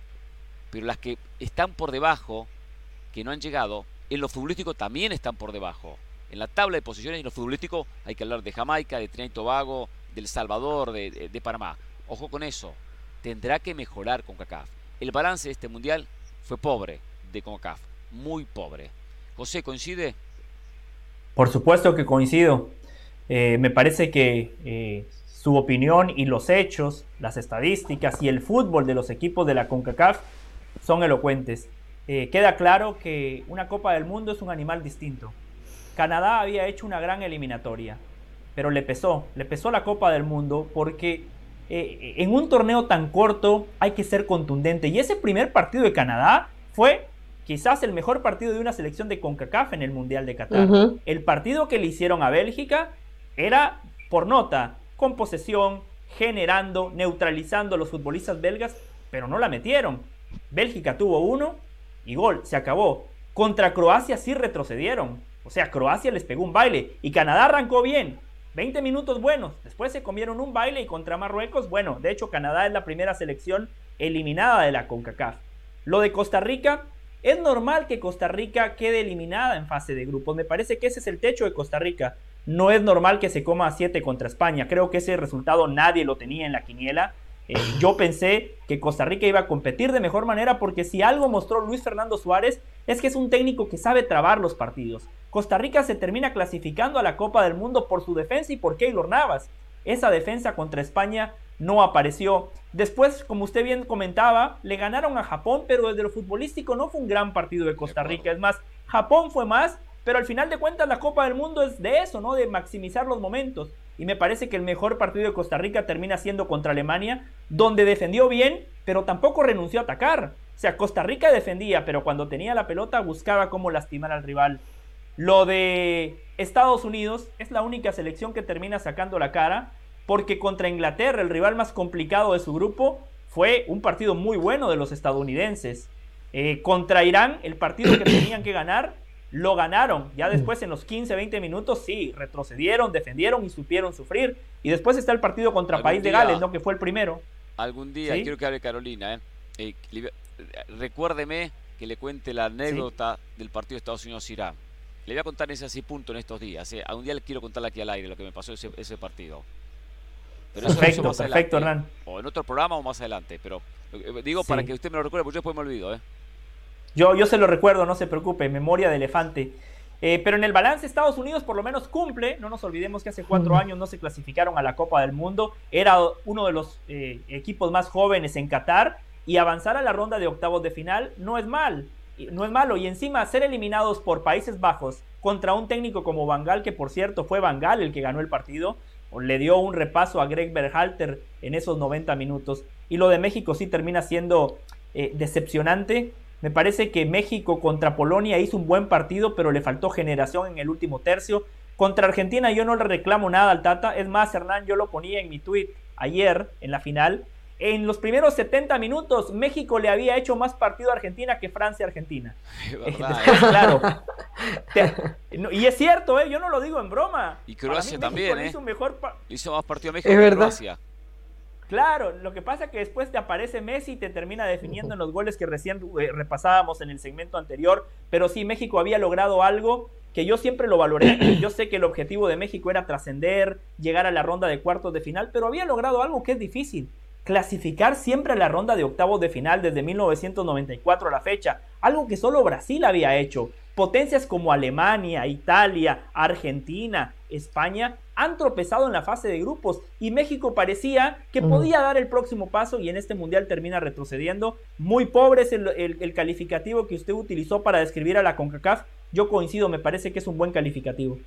Pero las que están por debajo, que no han llegado, en lo futbolístico también están por debajo. En la tabla de posiciones en lo futbolístico hay que hablar de Jamaica, de Trinidad y Tobago, del Salvador, de, de Panamá. Ojo con eso. Tendrá que mejorar con CACAF. El balance de este mundial fue pobre de CONCACAF. Muy pobre. José, ¿coincide? Por supuesto que coincido. Eh, me parece que eh, su opinión y los hechos, las estadísticas y el fútbol de los equipos de la CONCACAF son elocuentes. Eh, queda claro que una Copa del Mundo es un animal distinto. Canadá había hecho una gran eliminatoria, pero le pesó, le pesó la Copa del Mundo porque en un torneo tan corto hay que ser contundente. Y ese primer partido de Canadá fue quizás el mejor partido de una selección de CONCACAF en el Mundial de Qatar. El partido que le hicieron a Bélgica era por nota, con posesión, generando, neutralizando a los futbolistas belgas, pero no la metieron. Bélgica tuvo uno y gol, se acabó. Contra Croacia sí retrocedieron. O sea, Croacia les pegó un baile y Canadá arrancó bien. 20 minutos buenos. Después se comieron un baile y contra Marruecos, bueno, de hecho Canadá es la primera selección eliminada de la CONCACAF. Lo de Costa Rica, es normal que Costa Rica quede eliminada en fase de grupos. Me parece que ese es el techo de Costa Rica. No es normal que se coma a 7 contra España. Creo que ese resultado nadie lo tenía en la quiniela. Eh, yo pensé que Costa Rica iba a competir de mejor manera porque si algo mostró Luis Fernando Suárez es que es un técnico que sabe trabar los partidos. Costa Rica se termina clasificando a la Copa del Mundo por su defensa y por Keylor Navas. Esa defensa contra España no apareció. Después, como usted bien comentaba, le ganaron a Japón, pero desde lo futbolístico no fue un gran partido de Costa Rica. Es más, Japón fue más, pero al final de cuentas la Copa del Mundo es de eso, ¿no? De maximizar los momentos. Y me parece que el mejor partido de Costa Rica termina siendo contra Alemania, donde defendió bien pero tampoco renunció a atacar. O sea, Costa Rica defendía, pero cuando tenía la pelota buscaba cómo lastimar al rival. Lo de Estados Unidos es la única selección que termina sacando la cara, porque contra Inglaterra, el rival más complicado de su grupo, fue un partido muy bueno de los estadounidenses. Eh, contra Irán, el partido que tenían que ganar, lo ganaron. Ya después, en los 15, 20 minutos, sí, retrocedieron, defendieron y supieron sufrir. Y después está el partido contra País de Gales, ¿no? Que fue el primero. Algún día, quiero que hable Carolina, ¿eh? eh recuérdeme que le cuente la anécdota del partido de Estados Unidos-Irán. Le voy a contar ese así punto en estos días. ¿eh? A un día le quiero contarle aquí al aire lo que me pasó ese, ese partido. perfecto, perfecto, Hernán. O en otro programa o más adelante. Pero eh, digo para que usted me lo recuerde, porque yo después me olvido. ¿eh? Yo, yo se lo recuerdo, no se preocupe, memoria de elefante. Eh, pero en el balance Estados Unidos por lo menos cumple, no nos olvidemos que hace cuatro años no se clasificaron a la Copa del Mundo, era uno de los eh, equipos más jóvenes en Qatar y avanzar a la ronda de octavos de final no es mal, no es malo y encima ser eliminados por Países Bajos contra un técnico como Bangal, que por cierto fue Bangal el que ganó el partido, le dio un repaso a Greg Berhalter en esos 90 minutos y lo de México sí termina siendo eh, decepcionante me parece que México contra Polonia hizo un buen partido, pero le faltó generación en el último tercio. Contra Argentina yo no le reclamo nada al Tata. Es más, Hernán, yo lo ponía en mi tweet ayer, en la final. En los primeros 70 minutos, México le había hecho más partido a Argentina que Francia-Argentina. Eh, claro. y es cierto, ¿eh? yo no lo digo en broma. Y Croacia también, ¿eh? Hizo, mejor hizo más partido a México que Croacia. Claro, lo que pasa es que después te aparece Messi y te termina definiendo en los goles que recién eh, repasábamos en el segmento anterior. Pero sí, México había logrado algo que yo siempre lo valoré. Yo sé que el objetivo de México era trascender, llegar a la ronda de cuartos de final, pero había logrado algo que es difícil. Clasificar siempre a la ronda de octavos de final desde 1994 a la fecha, algo que solo Brasil había hecho. Potencias como Alemania, Italia, Argentina, España han tropezado en la fase de grupos y México parecía que podía dar el próximo paso y en este mundial termina retrocediendo. Muy pobre es el, calificativo que usted utilizó para describir a la CONCACAF. Yo coincido, me parece que es un buen calificativo.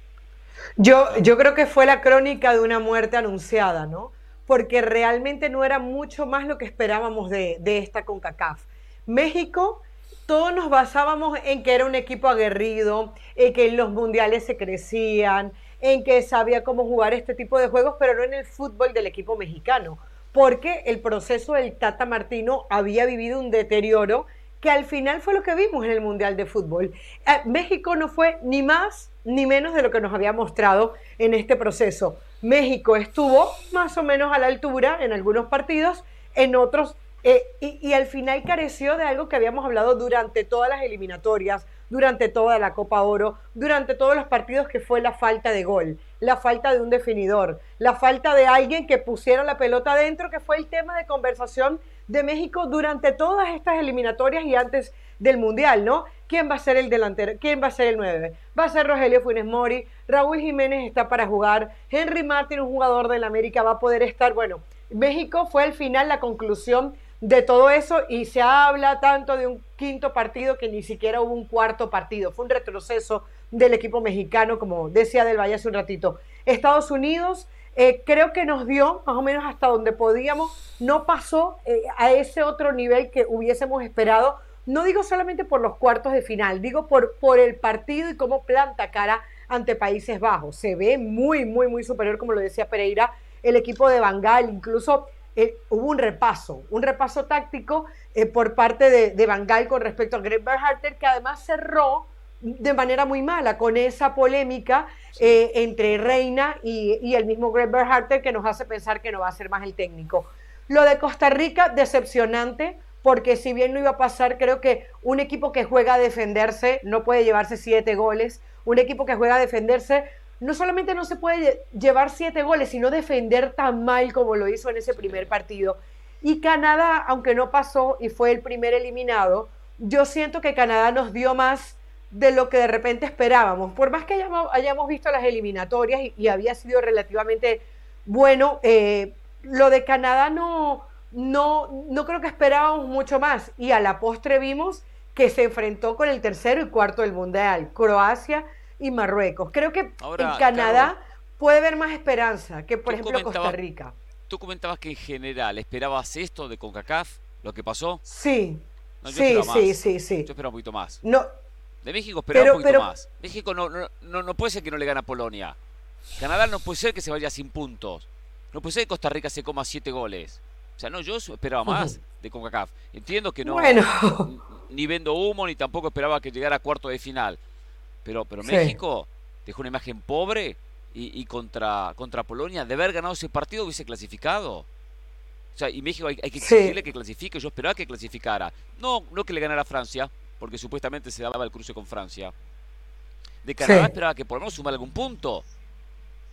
Yo, yo creo que fue la crónica de una muerte anunciada, ¿no? Porque realmente no era mucho más lo que esperábamos de, de esta CONCACAF. México todos nos basábamos en que era un equipo aguerrido, en que los mundiales se crecían, en que sabía cómo jugar este tipo de juegos, pero no en el fútbol del equipo mexicano, porque el proceso del Tata Martino había vivido un deterioro que al final fue lo que vimos en el Mundial de Fútbol. Eh, México no fue ni más ni menos de lo que nos había mostrado en este proceso. México estuvo más o menos a la altura en algunos partidos, en otros, eh, y, y al final careció de algo que habíamos hablado durante todas las eliminatorias, durante toda la Copa Oro, durante todos los partidos que fue la falta de gol, la falta de un definidor, la falta de alguien que pusiera la pelota adentro, que fue el tema de conversación de México durante todas estas eliminatorias y antes del Mundial, ¿no? ¿Quién va a ser el delantero? ¿Quién va a ser el 9? Va a ser Rogelio Funes Mori, Raúl Jiménez está para jugar, Henry Martin, un jugador del América, va a poder estar, bueno, México fue al final la conclusión de todo eso y se habla tanto de un quinto partido que ni siquiera hubo un cuarto partido. Fue un retroceso del equipo mexicano, como decía Del Valle hace un ratito. Estados Unidos eh, creo que nos dio más o menos hasta donde podíamos, no pasó eh, a ese otro nivel que hubiésemos esperado. No digo solamente por los cuartos de final, digo por, por el partido y cómo planta cara ante Países Bajos. Se ve muy, muy, muy superior, como lo decía Pereira, el equipo de Bangal, incluso eh, hubo un repaso, un repaso táctico eh, por parte de, de Bangal con respecto a Greg Berhalter, que además cerró de manera muy mala con esa polémica eh, entre Reina y, el mismo Greg Berhalter que nos hace pensar que no va a ser más el técnico. Lo de Costa Rica, decepcionante, porque si bien no iba a pasar, creo que un equipo que juega a defenderse no puede llevarse siete goles. Un equipo que juega a defenderse no solamente no se puede llevar siete goles, sino defender tan mal como lo hizo en ese primer partido. Y Canadá, aunque no pasó y fue el primer eliminado, yo siento que Canadá nos dio más de lo que de repente esperábamos. Por más que hayamos, visto las eliminatorias y, había sido relativamente bueno, eh, lo de Canadá no, no, no creo que esperábamos mucho más. Y a la postre vimos que se enfrentó con el tercero y cuarto del Mundial, Croacia y Marruecos. Creo que en Canadá puede haber más esperanza que, por ejemplo, Costa Rica. Tú comentabas que en general esperabas esto de CONCACAF lo que pasó. Sí. No, sí, sí, sí, sí. Yo esperaba un poquito más. No, De México esperaba Pero- un poquito pero- más. México no, no, no, no puede ser que no le gane a Polonia. Canadá no puede ser que se vaya sin puntos. No puede ser que Costa Rica se coma siete goles. O sea, no, yo esperaba más de CONCACAF. Entiendo que no bueno. ni vendo humo ni tampoco esperaba que llegara a cuarto de final. Pero, pero Sí. México dejó una imagen pobre y, y contra, contra Polonia, de haber ganado ese partido hubiese clasificado. O sea, y México hay, hay que Sí. exigirle que clasifique. Yo esperaba que clasificara. No, no que le ganara a Francia, porque supuestamente se daba el cruce con Francia. De Canadá Sí. esperaba que por lo menos sumara algún punto.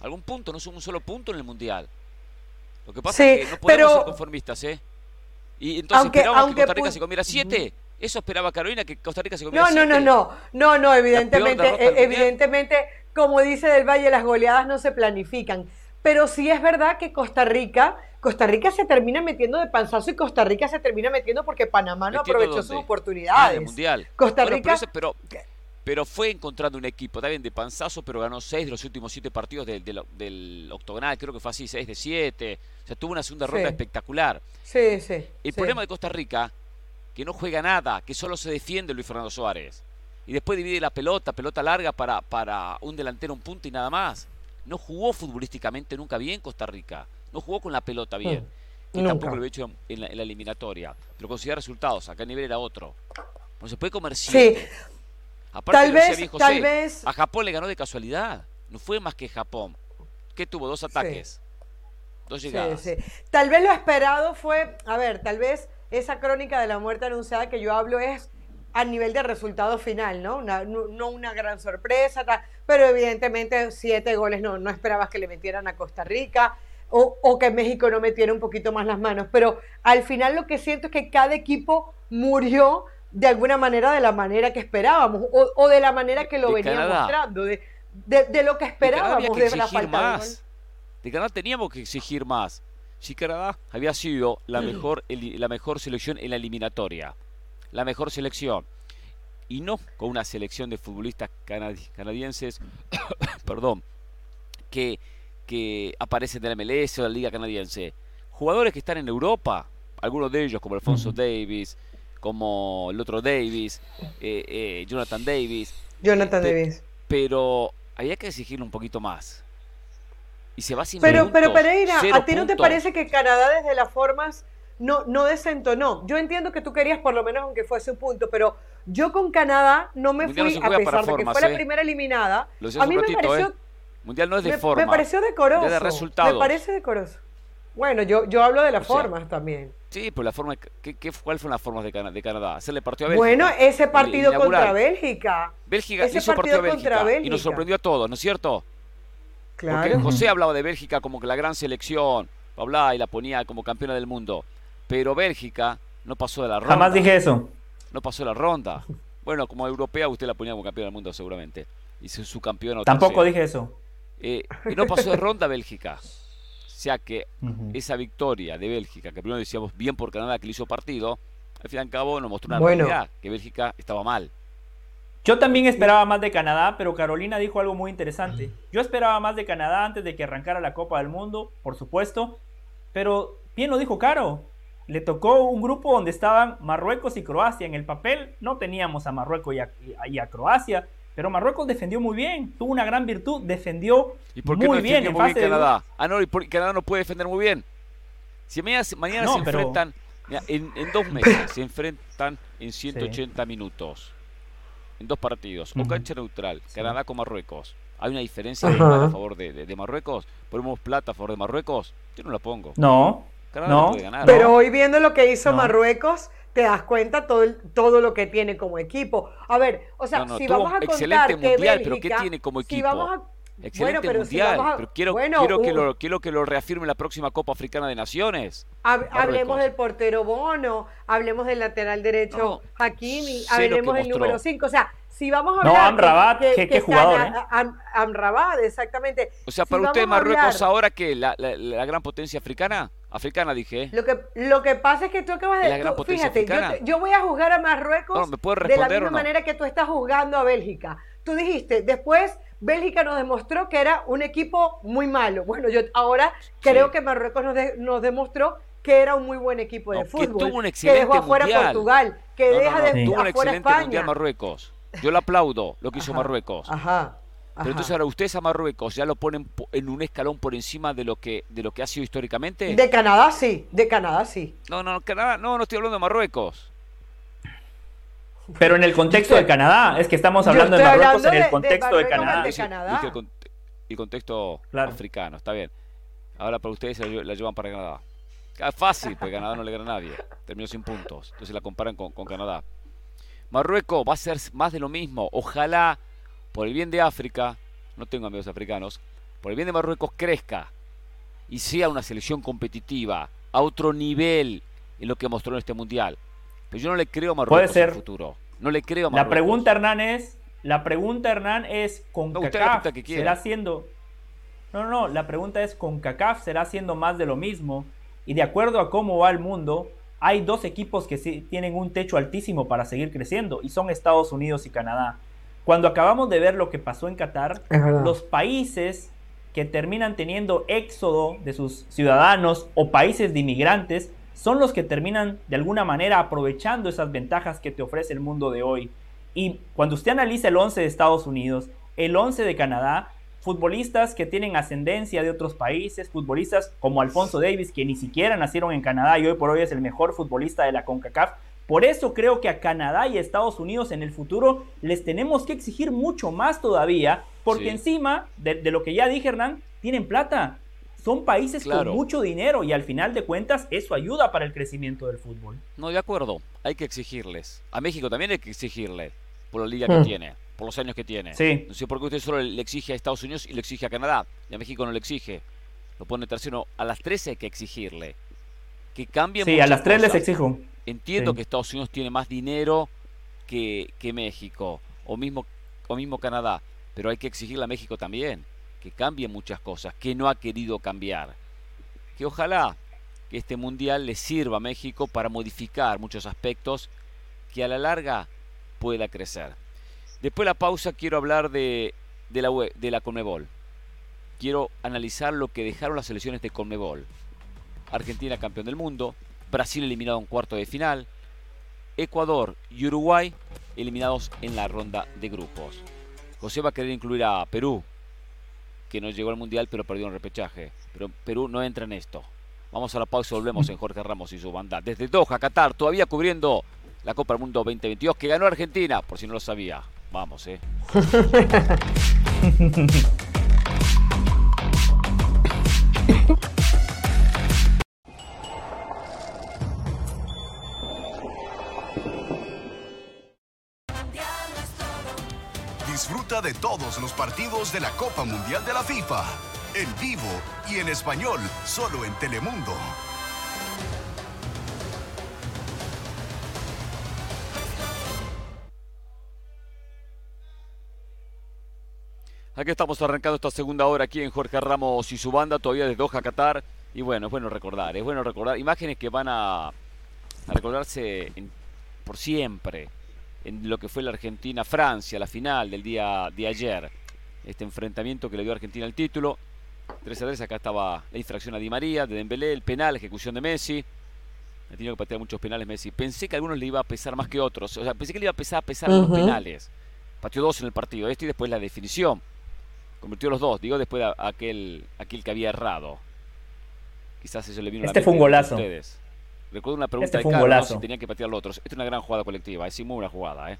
Algún punto, no suma un solo punto en el Mundial. Lo que pasa Sí, es que no podemos pero- ser conformistas, ¿eh? Y entonces Aunque- esperábamos aunque que Costa Rica se comiera siete. Eso esperaba Carolina, que Costa Rica se comiera No, no, siete. no, no, no, no, evidentemente, derrota del eh, evidentemente, como dice Del Valle, las goleadas no se planifican. Pero sí es verdad que Costa Rica, Costa Rica se termina metiendo de panzazo y Costa Rica se termina metiendo porque Panamá no ¿Metiendo aprovechó dónde? sus Ah, oportunidades. el Mundial. Costa Bueno, Rica, pero, eso- pero, pero fue encontrando un equipo, también de panzazo, pero ganó seis de los últimos siete partidos del, del, del octogonal, creo que fue así, seis de siete. O sea, tuvo una segunda Sí. ronda espectacular. sí, sí. El sí. problema de Costa Rica, que no juega nada, que solo se defiende Luis Fernando Suárez. Y después divide la pelota, pelota larga para, para un delantero, un punto y nada más. No jugó futbolísticamente nunca bien Costa Rica. No jugó con la pelota bien. Y Mm, Nunca. tampoco lo había hecho en la, en la eliminatoria. Pero considera resultados. Acá a nivel era otro. No se puede comer Sí. Aparte, tal vez, tal vez. a Japón le ganó de casualidad. No fue más que Japón. ¿Qué tuvo? Dos ataques. Dos llegadas. sí. Tal vez lo esperado fue, a ver, tal vez esa crónica de la muerte anunciada que yo hablo es a nivel de resultado final, ¿no? Una- no, no una gran sorpresa, pero evidentemente siete goles no, no esperabas que le metieran a Costa Rica o, o que México no metiera un poquito más las manos, pero al final lo que siento es que cada equipo murió de alguna manera de la manera que esperábamos o, o de la manera que lo De venía Canadá. mostrando, de, de- de lo que De esperábamos había que de la falta de más. De Canadá teníamos que exigir más. Si Canadá había sido la mejor, eli- la mejor selección en la eliminatoria, la mejor selección, y no con una selección de futbolistas canadi- canadienses, perdón, que, que aparecen de la MLS o de la Liga Canadiense. Jugadores que están en Europa, algunos de ellos como Alfonso Davis, como el otro Davis, eh, eh, Jonathan Davis, Jonathan Este, Davis. pero había que exigirle un poquito más. Y se va sin Pero, pero Pereira, ¿a ti no te parece que Canadá desde las formas no, no desentonó? Yo entiendo que tú querías por lo menos aunque fuese un punto, pero yo con Canadá no me no fui, a pesar de que fue ¿eh? la primera eliminada. A mí me ratito, pareció, ¿eh? Mundial no es de me, forma. me pareció decoroso. de resultados. Me parece decoroso. Bueno, yo, yo hablo de las O sea, formas también. Sí, pero la forma, ¿qué, qué, ¿cuál fueron las formas de, Cana- de Canadá? Hacerle partido a Bélgica. Bueno, ese partido contra Bélgica. Bélgica ese hizo partido a partido Bélgica, y nos sorprendió a todos, ¿no es cierto? Porque Claro. José hablaba de Bélgica como que la gran selección, hablaba y la ponía como campeona del mundo. Pero Bélgica no pasó de la ronda. Jamás dije eso. No pasó la ronda. Bueno, como europea usted la ponía como campeona del mundo seguramente. Y su, su campeona Tampoco tercera. dije eso. Eh, y no pasó de ronda Bélgica. O sea que esa victoria de Bélgica, que primero decíamos bien por Canadá que le hizo partido, al fin y al cabo nos mostró una Bueno. realidad, que Bélgica estaba mal. Yo también esperaba más de Canadá, pero Carolina dijo algo muy interesante. Yo esperaba más de Canadá antes de que arrancara la Copa del Mundo, por supuesto, pero bien lo dijo Caro. Le tocó un grupo donde estaban Marruecos y Croacia. En el papel no teníamos a Marruecos y a- y a Croacia, pero Marruecos defendió muy bien, tuvo una gran virtud, defendió ¿Y por qué muy no bien en muy bien fase de Canadá? Ah, no, y por- Canadá no puede defender muy bien. Si mañana, se- mañana No, se pero- enfrentan, mira, en, en dos meses se enfrentan en 180 minutos. En dos partidos. O cancha neutral, Sí. Canadá con Marruecos. ¿Hay una diferencia a favor de, de- de Marruecos? ¿Ponemos plata a favor de Marruecos? Yo no la pongo. No, Canadá no, no, puede ganar. Pero hoy viendo lo que hizo No. Marruecos, te das cuenta todo, el- todo lo que tiene como equipo. A ver, o sea, No, no, si vamos a contar excelente que mundial, pero ¿qué tiene como si equipo? vamos a- Excelente bueno, pero si mundial, vamos a- pero quiero, bueno, quiero, que lo, quiero que lo reafirme en la próxima Copa Africana de Naciones. hab- hablemos del portero Bono, hablemos del lateral derecho No, Hakimi, que hablemos del número 5. O sea, si vamos a No, hablar. Amrabat, qué- qué está jugador, ¿eh? Am- Amrabat, exactamente. O sea, Si para usted vamos a Marruecos hablar- ahora que la, la- la gran potencia africana, africana dije. Lo que, lo que pasa es que tú acabas de. tú- fíjate, yo, yo voy a juzgar a Marruecos No, ¿me puede de la misma no? manera que tú estás juzgando a Bélgica. Tú dijiste, después Bélgica nos demostró que era un equipo muy malo. Bueno, yo ahora creo Sí. que Marruecos nos, de- nos demostró que era un muy buen equipo de No, que fútbol, tuvo un que excelente dejó afuera mundial. Portugal, que deja de tuvo un excelente España. mundial Marruecos. Yo le aplaudo lo que hizo Marruecos. Ajá. Pero entonces ahora ustedes a Marruecos ya lo ponen po- en un escalón por encima de lo que de lo que ha sido históricamente. De Canadá sí, de Canadá sí. No, no, Canadá, no, no estoy hablando de Marruecos. Pero en el contexto de Canadá, es que estamos hablando de Marruecos en el de- de contexto de, Canadá. de Canadá. el, cont- el contexto Claro. africano, está bien. Ahora para ustedes la, lle- la llevan para Canadá. Ah, fácil, porque Canadá no le gana a nadie. Terminó sin puntos. Entonces la comparan con, con Canadá. Marruecos va a ser más de lo mismo. Ojalá, por el bien de África, no tengo amigos africanos, por el bien de Marruecos crezca y sea una selección competitiva, a otro nivel en lo que mostró en este mundial. Pero yo no le creo a Marruecos Puede ser. en el futuro. No le creo a La Marruecos. pregunta, Hernán, es, la pregunta, Hernán, es con No, la CACAF que será haciendo No, no, no, la pregunta es con CACAF será haciendo más de lo mismo y de acuerdo a cómo va el mundo, hay dos equipos que sí tienen un techo altísimo para seguir creciendo y son Estados Unidos y Canadá. Cuando acabamos de ver lo que pasó en Qatar, los países que terminan teniendo éxodo de sus ciudadanos o países de inmigrantes son los que terminan de alguna manera aprovechando esas ventajas que te ofrece el mundo de hoy. Y cuando usted analiza el 11 de Estados Unidos, el 11 de Canadá, futbolistas que tienen ascendencia de otros países, futbolistas como Alfonso Davis, que ni siquiera nacieron en Canadá y hoy por hoy es el mejor futbolista de la CONCACAF. Por eso creo que a Canadá y a Estados Unidos en el futuro les tenemos que exigir mucho más todavía, porque Sí. encima de, de lo que ya dije, Hernán, tienen plata. Son países Claro. con mucho dinero y al final de cuentas eso ayuda para el crecimiento del fútbol. No, de acuerdo. Hay que exigirles. A México también hay que exigirle. Por la liga Hmm. que tiene. Por los años que tiene. Sí. No sé por qué usted solo le exige a Estados Unidos y le exige a Canadá. Y a México no le exige. Lo pone tercero. A las tres hay que exigirle. Que cambien Sí, a las tres les cosas. exijo. Entiendo Sí. que Estados Unidos tiene más dinero que, que México. O mismo, o mismo Canadá. Pero hay que exigirle a México también. Que cambie muchas cosas. Que no ha querido cambiar. Que ojalá que este mundial le sirva a México para modificar muchos aspectos que a la larga pueda crecer. Después de la pausa quiero hablar de, de la, UE de la Conmebol. Quiero analizar lo que dejaron las selecciones de Conmebol. Argentina campeón del mundo, Brasil eliminado en cuarto de final, Ecuador y Uruguay eliminados en la ronda de grupos. José va a querer incluir a Perú, que no llegó al mundial pero perdió en repechaje. Pero Perú no entra en esto. Vamos a la pausa y volvemos en Jorge Ramos y su banda. Desde Doha, Qatar, todavía cubriendo la Copa del Mundo 2022 que ganó Argentina, por si no lo sabía. Vamos, eh. Disfruta de todos los partidos de la Copa Mundial de la FIFA, en vivo y en español, solo en Telemundo. Aquí estamos arrancando esta segunda hora aquí en Jorge Ramos y su banda, todavía desde Doha, Qatar. Y bueno, es bueno recordar, es bueno recordar imágenes que van a, a recordarse por siempre en lo que fue la Argentina-Francia, la final del día de ayer. Este enfrentamiento que le dio a Argentina el título. 3 a 3, acá estaba la infracción a Di María, de Dembélé, el penal, ejecución de Messi. Ha tenido que patear muchos penales Messi. Pensé que a algunos le iba a pesar más que otros. O sea, pensé que le iba a pesar a pesar los penales. Pateó dos en el partido, este y después la definición. Convirtió los dos, digo después de aquel, aquel que había errado. Quizás eso le vino a la Este fue un mente a golazo. ustedes. Recuerdo una pregunta Este de Carlos, si tenían que patear los otros. Esta es una gran jugada colectiva, es muy buena jugada, ¿eh?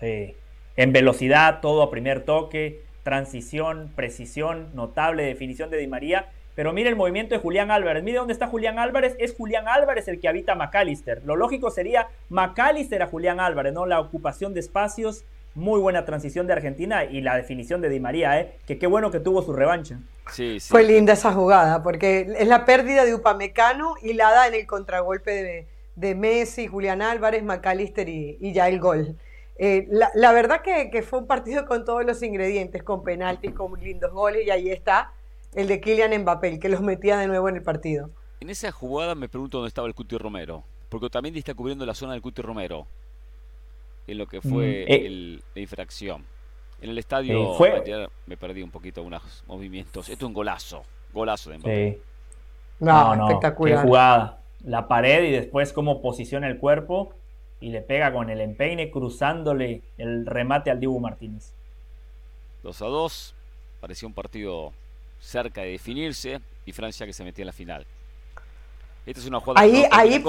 Sí. En velocidad, todo a primer toque, transición, precisión, notable definición de Di María. Pero mire el movimiento de Julián Álvarez. Mire dónde está Julián Álvarez. Es Julián Álvarez el que habita McAllister. Lo lógico sería McAllister a Julián Álvarez, ¿no? La ocupación de espacios, muy buena transición de Argentina y la definición de Di María, ¿eh? Que qué bueno que tuvo su revancha. Sí, sí. Fue linda esa jugada, porque es la pérdida de Upamecano y la da en el contragolpe de, de Messi, Julián Álvarez, McAllister y, y ya el gol. Eh, la, la verdad que, que fue un partido con todos los ingredientes, con penaltis, con lindos goles, y ahí está el de Kylian Mbappé, que los metía de nuevo en el partido. En esa jugada me pregunto dónde estaba el Cuti Romero. Porque también está cubriendo la zona del Cuti Romero. En lo que fue Mm, eh. el- la infracción. En el estadio Sí, fue- ayer me perdí un poquito unos movimientos. Esto es un golazo. Golazo de Mbappé. Sí. No, no, espectacular. Qué jugada. La pared y después cómo posiciona el cuerpo y le pega con el empeine cruzándole el remate al Dibu Martínez. 2 a 2. Parecía un partido cerca de definirse y Francia que se metía en la final. Esta es una jugada. Ahí, ahí,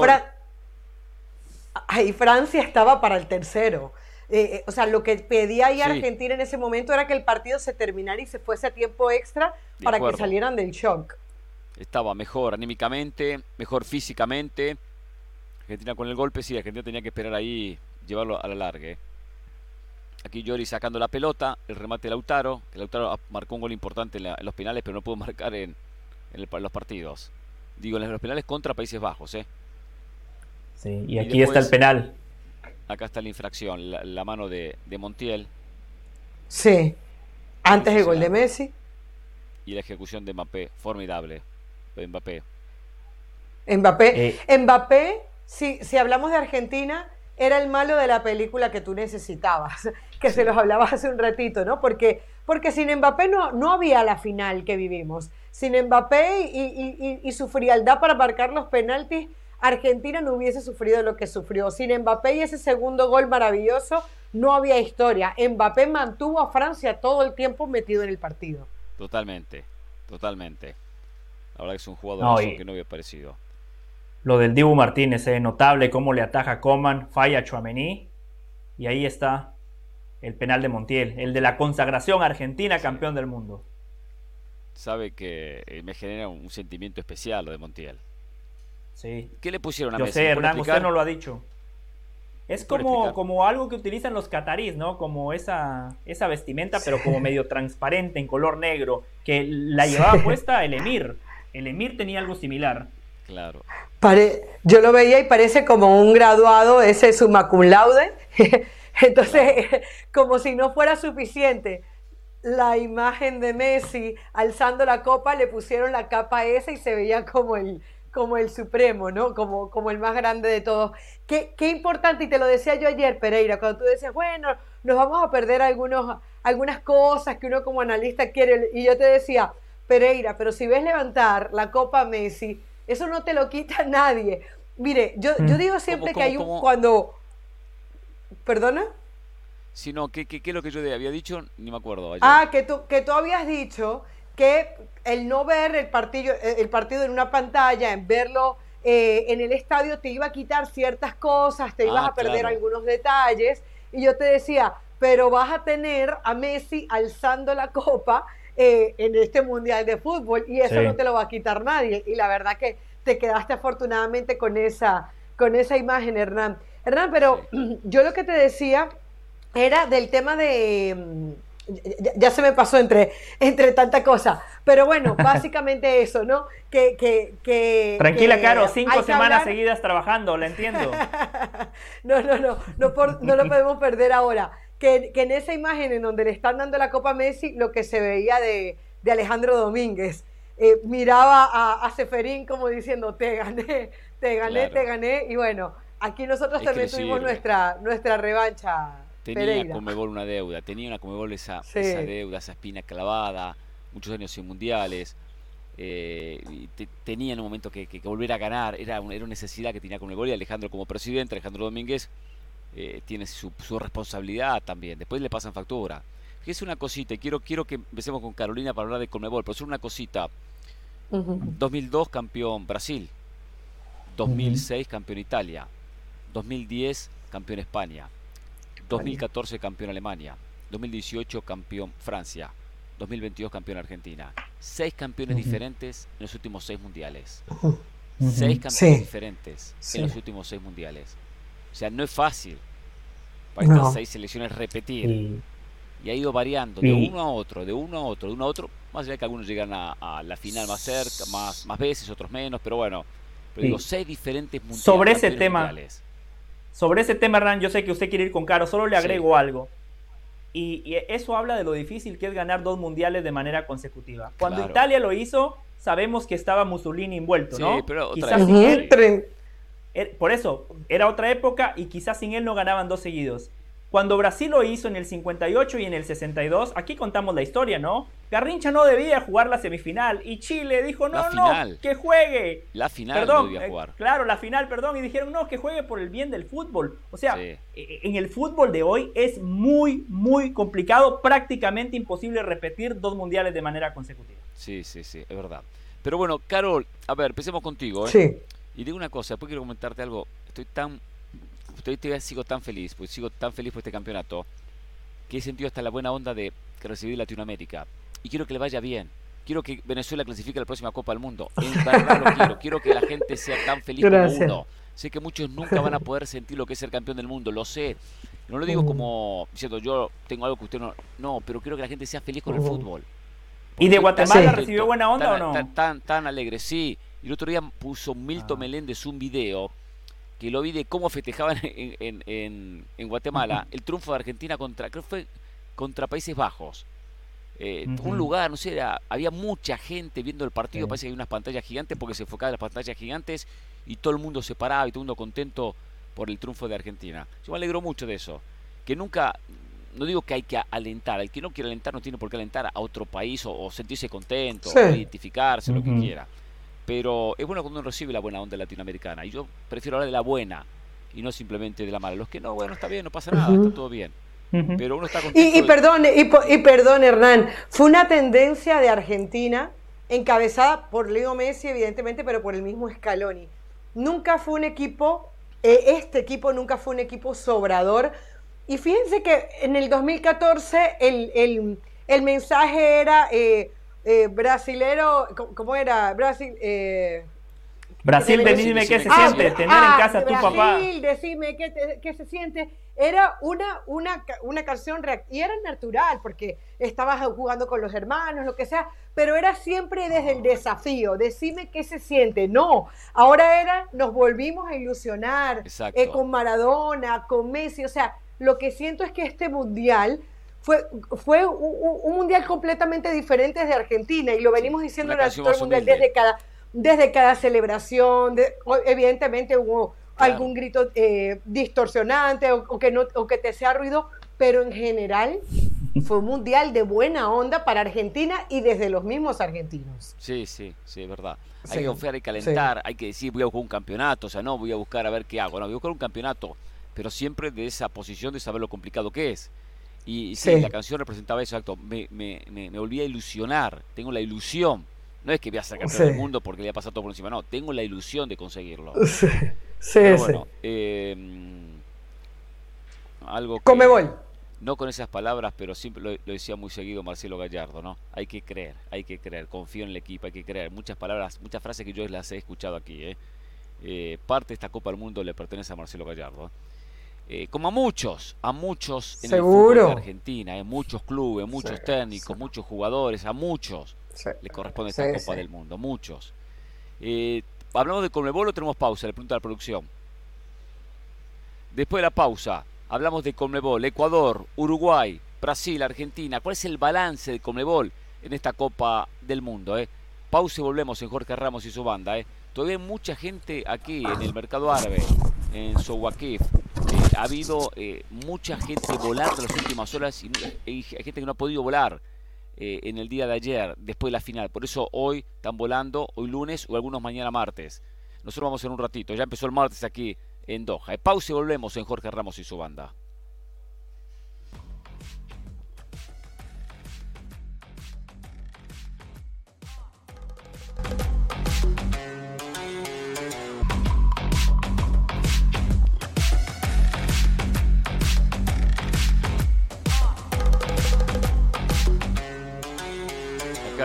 ahí Francia estaba para el tercero. Eh, eh, o sea, lo que pedía ahí Argentina en ese momento era que el partido se terminara y se fuese a tiempo extra para que salieran del shock. Estaba mejor anímicamente, mejor físicamente. Argentina con el golpe, sí, Argentina tenía que esperar ahí, llevarlo a la larga. Eh. Aquí Yori sacando la pelota, el remate de Lautaro. Que Lautaro marcó un gol importante en, los penales, pero no pudo marcar en, los partidos. Digo, en los penales contra Países Bajos, ¿eh? Sí, y aquí está el penal. Acá está la infracción, la, mano de, Montiel. Sí, antes el gol de Messi. Y la ejecución de Mbappé, formidable. De Mbappé. Mbappé, eh. Mbappé si, si hablamos de Argentina, era el malo de la película que tú necesitabas, que se los hablabas hace un ratito, ¿no? Porque, porque sin Mbappé no, no había la final que vivimos. Sin Mbappé y, y, su frialdad para marcar los penaltis, Argentina no hubiese sufrido lo que sufrió. Sin Mbappé y ese segundo gol maravilloso, no había historia. Mbappé mantuvo a Francia todo el tiempo metido en el partido. Totalmente, totalmente. La verdad que es un jugador que no había parecido. Lo del Dibu Martínez, es eh, notable cómo le ataja Coman, falla a Chuamení. Y ahí está el penal de Montiel, el de la consagración argentina campeón del mundo. Sabe que eh, me genera un sentimiento especial lo de Montiel. Sí. ¿Qué le pusieron a Yo sé, Hernán, usted no lo ha dicho. Es como, como algo que utilizan los catarís, ¿no? Como esa, esa vestimenta, pero como medio transparente, en color negro, que la llevaba puesta el Emir. El Emir tenía algo similar. Claro. yo lo veía y parece como un graduado, ese summa cum laude. Entonces, como si no fuera suficiente la imagen de Messi alzando la copa, le pusieron la capa esa y se veía como el, como el supremo, ¿no? Como, como el más grande de todos. Qué, qué importante, y te lo decía yo ayer, Pereira, cuando tú decías, bueno, nos vamos a perder algunos, algunas cosas que uno como analista quiere, y yo te decía, Pereira, pero si ves levantar la copa Messi, eso no te lo quita nadie. Mire, yo, yo mm. digo siempre que hay un cuando... ¿Perdona? Si no, ¿qué, qué, es lo que yo había dicho? Ni me acuerdo. Ah, que tú, que tú habías dicho que el no ver el partido, el partido en una pantalla, en verlo eh, en el estadio, te iba a quitar ciertas cosas, te ibas ah, a perder algunos detalles. Y yo te decía, pero vas a tener a Messi alzando la copa eh, en este Mundial de Fútbol y eso no te lo va a quitar nadie. Y la verdad que te quedaste afortunadamente con esa, con esa imagen, Hernán. Hernán, pero yo lo que te decía era del tema de... Mm, ya, se me pasó entre, entre tanta cosa. Pero bueno, básicamente eso, ¿no? Que, que, Tranquila, Caro, cinco semanas seguidas trabajando, la entiendo. no, no, no, no, no lo podemos perder ahora que, en esa imagen en donde le están dando la Copa Messi, lo que se veía de, Alejandro Domínguez, eh, miraba a, a, Seferín como diciendo, te gané, te gané, te gané, y bueno, aquí nosotros también tuvimos nuestra, nuestra revancha. Tenía Comebol una deuda, tenía una Comebol esa, esa deuda, esa espina clavada, muchos años sin mundiales. Eh, tenía en un momento que, volver a ganar, era una, era una necesidad que tenía Comebol y Alejandro como presidente, Alejandro Domínguez, eh, tiene su, responsabilidad también. Después le pasan factura. Fíjese una cosita, y quiero, quiero que empecemos con Carolina para hablar de Conmebol, pero es una cosita. 2002 campeón Brasil, 2006 campeón Italia, 2010 campeón España, 2014 campeón Alemania, 2018 campeón Francia, 2022 campeón Argentina. Seis campeones diferentes en los últimos seis mundiales. Seis campeones diferentes en los últimos seis mundiales. O sea, no es fácil para estas seis selecciones repetir. Y ha ido variando de uno a otro, de uno a otro, de uno a otro. Más allá de que algunos llegan a, la final más cerca, más, más veces, otros menos, pero bueno. Pero digo, seis diferentes mundiales. Sobre ese tema, sobre ese tema, Hernán, yo sé que usted quiere ir con Caro, solo le agrego algo. Y, eso habla de lo difícil que es ganar dos mundiales de manera consecutiva. Cuando Italia lo hizo, sabemos que estaba Mussolini envuelto, ¿no? Sí, pero otra Quizás Er, por eso, era otra época y quizás sin él no ganaban dos seguidos. Cuando Brasil lo hizo en el 58 y en el 62, aquí contamos la historia, ¿no? Garrincha no debía jugar la semifinal y Chile dijo, no, no, que juegue. La final perdón, debía eh, jugar. claro, la final, perdón, y dijeron, no, que juegue por el bien del fútbol. O sea, eh, en el fútbol de hoy es muy, muy complicado, prácticamente imposible repetir dos mundiales de manera consecutiva. Sí, sí, sí, es verdad. Pero bueno, Carol, a ver, empecemos contigo. ¿eh? Sí. Y digo una cosa, después quiero comentarte algo. Estoy tan. Estoy, sigo tan feliz, pues sigo tan feliz por este campeonato, que he sentido hasta la buena onda de que recibí Latinoamérica. Y quiero que le vaya bien. Quiero que Venezuela clasifique a la próxima Copa del Mundo. En verdad lo quiero. Quiero que la gente sea tan feliz como uno. Sé que muchos nunca van a poder sentir lo que es ser campeón del mundo, lo sé. No lo digo como diciendo yo tengo algo que usted no. No, pero quiero que la gente sea feliz con el fútbol. ¿Y de Guatemala recibió buena onda o no? Tan, tan, alegre, sí. Y el otro día puso Milton ah. Meléndez un video que lo vi de cómo festejaban en, en, en, Guatemala el triunfo de Argentina contra, creo fue contra Países Bajos. Eh, un lugar, no sé, había mucha gente viendo el partido, parece que hay unas pantallas gigantes porque se enfocaban las pantallas gigantes y todo el mundo se paraba y todo el mundo contento por el triunfo de Argentina. Yo me alegro mucho de eso. Que nunca, no digo que hay que alentar, el que no quiere alentar no tiene por qué alentar a otro país o, sentirse contento, o identificarse, lo que quiera. Pero es bueno cuando uno recibe la buena onda latinoamericana. Y yo prefiero hablar de la buena y no simplemente de la mala. Los que no, bueno, está bien, no pasa nada, está todo bien. Pero uno está y, y, perdón, y, perdón, Hernán, fue una tendencia de Argentina encabezada por Leo Messi, evidentemente, pero por el mismo Scaloni. Nunca fue un equipo, eh, este equipo nunca fue un equipo sobrador. Y fíjense que en el 2014 el, el, mensaje era eh, eh, brasilero, ¿cómo era? Brasil, Brasil, decime qué se siente, tener en casa a tu papá. Brasil, decime qué, qué se siente era una, una, una canción y era natural porque estabas jugando con los hermanos, lo que sea, pero era siempre desde el desafío, decime qué se siente. No, ahora era, nos volvimos a ilusionar eh, con Maradona, con Messi, o sea, lo que siento es que este mundial fue, fue un, mundial completamente diferente desde Argentina y lo venimos diciendo todo el mundial desde cada, desde cada celebración, evidentemente hubo algún grito eh, distorsionante o, que no, o que te sea ruido, pero en general fue un mundial de buena onda para Argentina y desde los mismos argentinos. Sí, sí, sí, es verdad. Hay que confiar, que calentar, hay que decir voy a buscar un campeonato, o sea, no voy a buscar a ver qué hago, no, voy a buscar un campeonato, pero siempre de esa posición de saber lo complicado que es. Y, sí, la canción representaba eso, exacto, me, me, me, volví a ilusionar, tengo la ilusión, no es que voy a campeón del mundo porque le ha pasado todo por encima, no, tengo la ilusión de conseguirlo. Sí, bueno, em, algo que, Comebol. No con esas palabras, pero siempre lo, decía muy seguido Marcelo Gallardo, ¿no? Hay que creer, hay que creer, confío en el equipo, hay que creer. Muchas palabras, muchas frases que yo las he escuchado aquí, ¿eh? eh parte de esta Copa del Mundo le pertenece a Marcelo Gallardo. Eh, como a muchos, a muchos en el fútbol de Argentina, en muchos clubes, muchos técnicos, muchos jugadores, a muchos le corresponde esta Copa del Mundo, muchos. Eh, hablamos de Conmebol o tenemos pausa, le pregunta a la producción. Después de la pausa, hablamos de Conmebol, Ecuador, Uruguay, Brasil, Argentina. ¿Cuál es el balance de Conmebol en esta Copa del Mundo? Eh? Pausa y volvemos en Jorge Ramos y su banda. Eh. Todavía hay mucha gente aquí en el mercado árabe, en Sowakif. Eh, ha habido eh, mucha gente volando las últimas horas y hay gente que no ha podido volar. Eh, en el día de ayer, después de la final. Por eso hoy están volando, hoy lunes o algunos mañana martes. Nosotros vamos en un ratito, ya empezó el martes aquí en Doha. Pausa y volvemos en Jorge Ramos y su banda.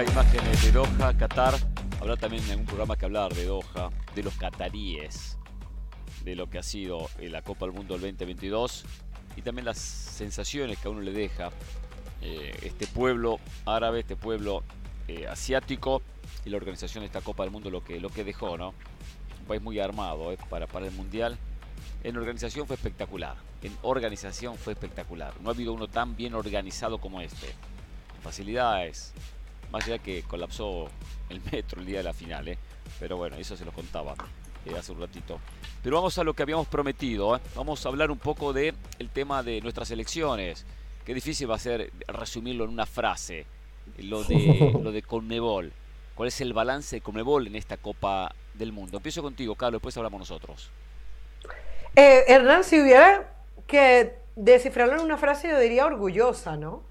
Imágenes de Doha, Qatar. Habrá también en algún programa que hablar de Doha, de los cataríes, de lo que ha sido eh, la Copa del Mundo del 2022 y también las sensaciones que a uno le deja eh, este pueblo árabe, este pueblo eh, asiático y la organización de esta Copa del Mundo lo que, lo que dejó, ¿no? Un país muy armado para, para el Mundial. En organización fue espectacular. En organización fue espectacular. No ha habido uno tan bien organizado como este. Facilidades, más allá que colapsó el metro el día de la final, ¿eh? pero bueno, eso se lo contaba eh, hace un ratito. Pero vamos a lo que habíamos prometido. ¿eh? Vamos a hablar un poco del el tema de nuestras elecciones. Qué difícil va a ser resumirlo en una frase. lo de, lo de Conmebol. ¿Cuál es el balance de Conmebol en esta Copa del Mundo? Empiezo contigo, Carlos, después hablamos nosotros. Eh, Hernán, si hubiera que descifrarlo en una frase, yo diría orgullosa, ¿no?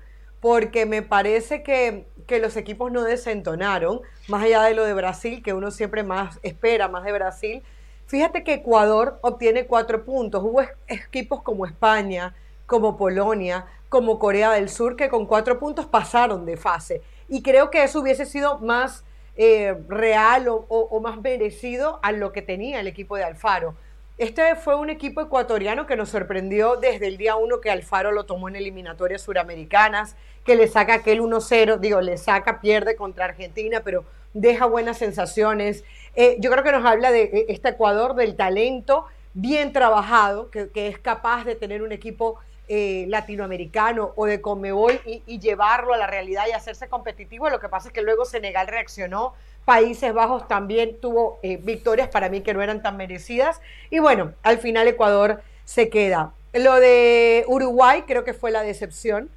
Porque me parece que, que los equipos no desentonaron, más allá de lo de Brasil, que uno siempre más espera, más de Brasil. Fíjate que Ecuador obtiene cuatro puntos. Hubo equipos como España, como Polonia, como Corea del Sur, que con cuatro puntos pasaron de fase. Y creo que eso hubiese sido más eh, real o, más merecido a lo que tenía el equipo de Alfaro. Este fue un equipo ecuatoriano que nos sorprendió desde el día uno que Alfaro lo tomó en eliminatorias suramericanas, que le saca aquel 1-0, digo, le saca, pierde contra Argentina, pero deja buenas sensaciones. Eh, yo creo que nos habla de eh, este Ecuador, del talento bien trabajado, que, es capaz de tener un equipo eh, latinoamericano o de Conmebol y, llevarlo a la realidad y hacerse competitivo. Lo que pasa es que luego Senegal reaccionó, Países Bajos también tuvo victorias para mí que no eran tan merecidas y bueno, al final Ecuador se queda. Lo de Uruguay creo que fue la decepción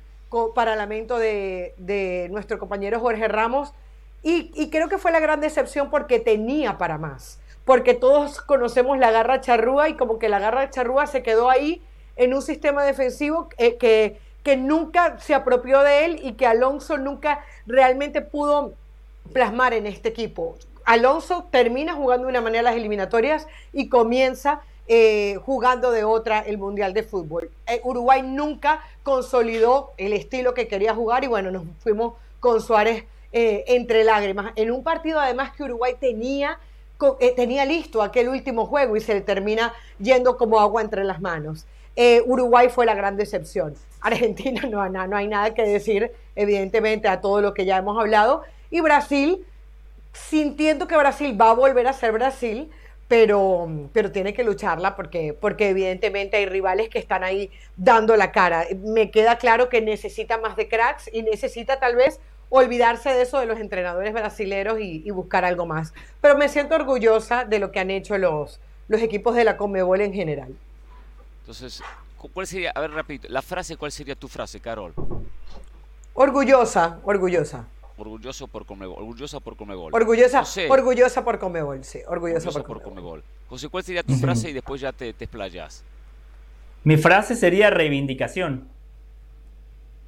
para lamento de, de nuestro compañero Jorge Ramos y, creo que fue la gran decepción porque tenía para más porque todos conocemos la garra charrúa y como que la garra charrúa se quedó ahí en un sistema defensivo eh, que, que nunca se apropió de él y que Alonso nunca realmente pudo plasmar en este equipo. Alonso termina jugando de una manera las eliminatorias y comienza eh, jugando de otra el Mundial de Fútbol. Eh, Uruguay nunca consolidó el estilo que quería jugar y bueno, nos fuimos con Suárez entre lágrimas. En un partido además que Uruguay tenía, tenía listo aquel último juego y se le termina yendo como agua entre las manos. Eh, Uruguay fue la gran decepción. Argentina no, no, no hay nada que decir, evidentemente, a todo lo que ya hemos hablado. Y Brasil, sintiendo que Brasil va a volver a ser Brasil, pero, pero tiene que lucharla porque, porque evidentemente hay rivales que están ahí dando la cara. Me queda claro que necesita más de cracks y necesita tal vez olvidarse de eso de los entrenadores brasileros y, buscar algo más. Pero me siento orgullosa de lo que han hecho los, los equipos de la Conmebol en general. Entonces, ¿cuál sería, a ver, repito, la frase, ¿cuál sería tu frase, Carol? Orgullosa, orgullosa. Orgulloso por Comebol, orgullosa por Comebol. Orgullosa, orgullosa por Comebol, sí, orgullosa, por, Comebol. José, ¿cuál sería tu frase y después ya te, te explayas? Mi frase sería reivindicación.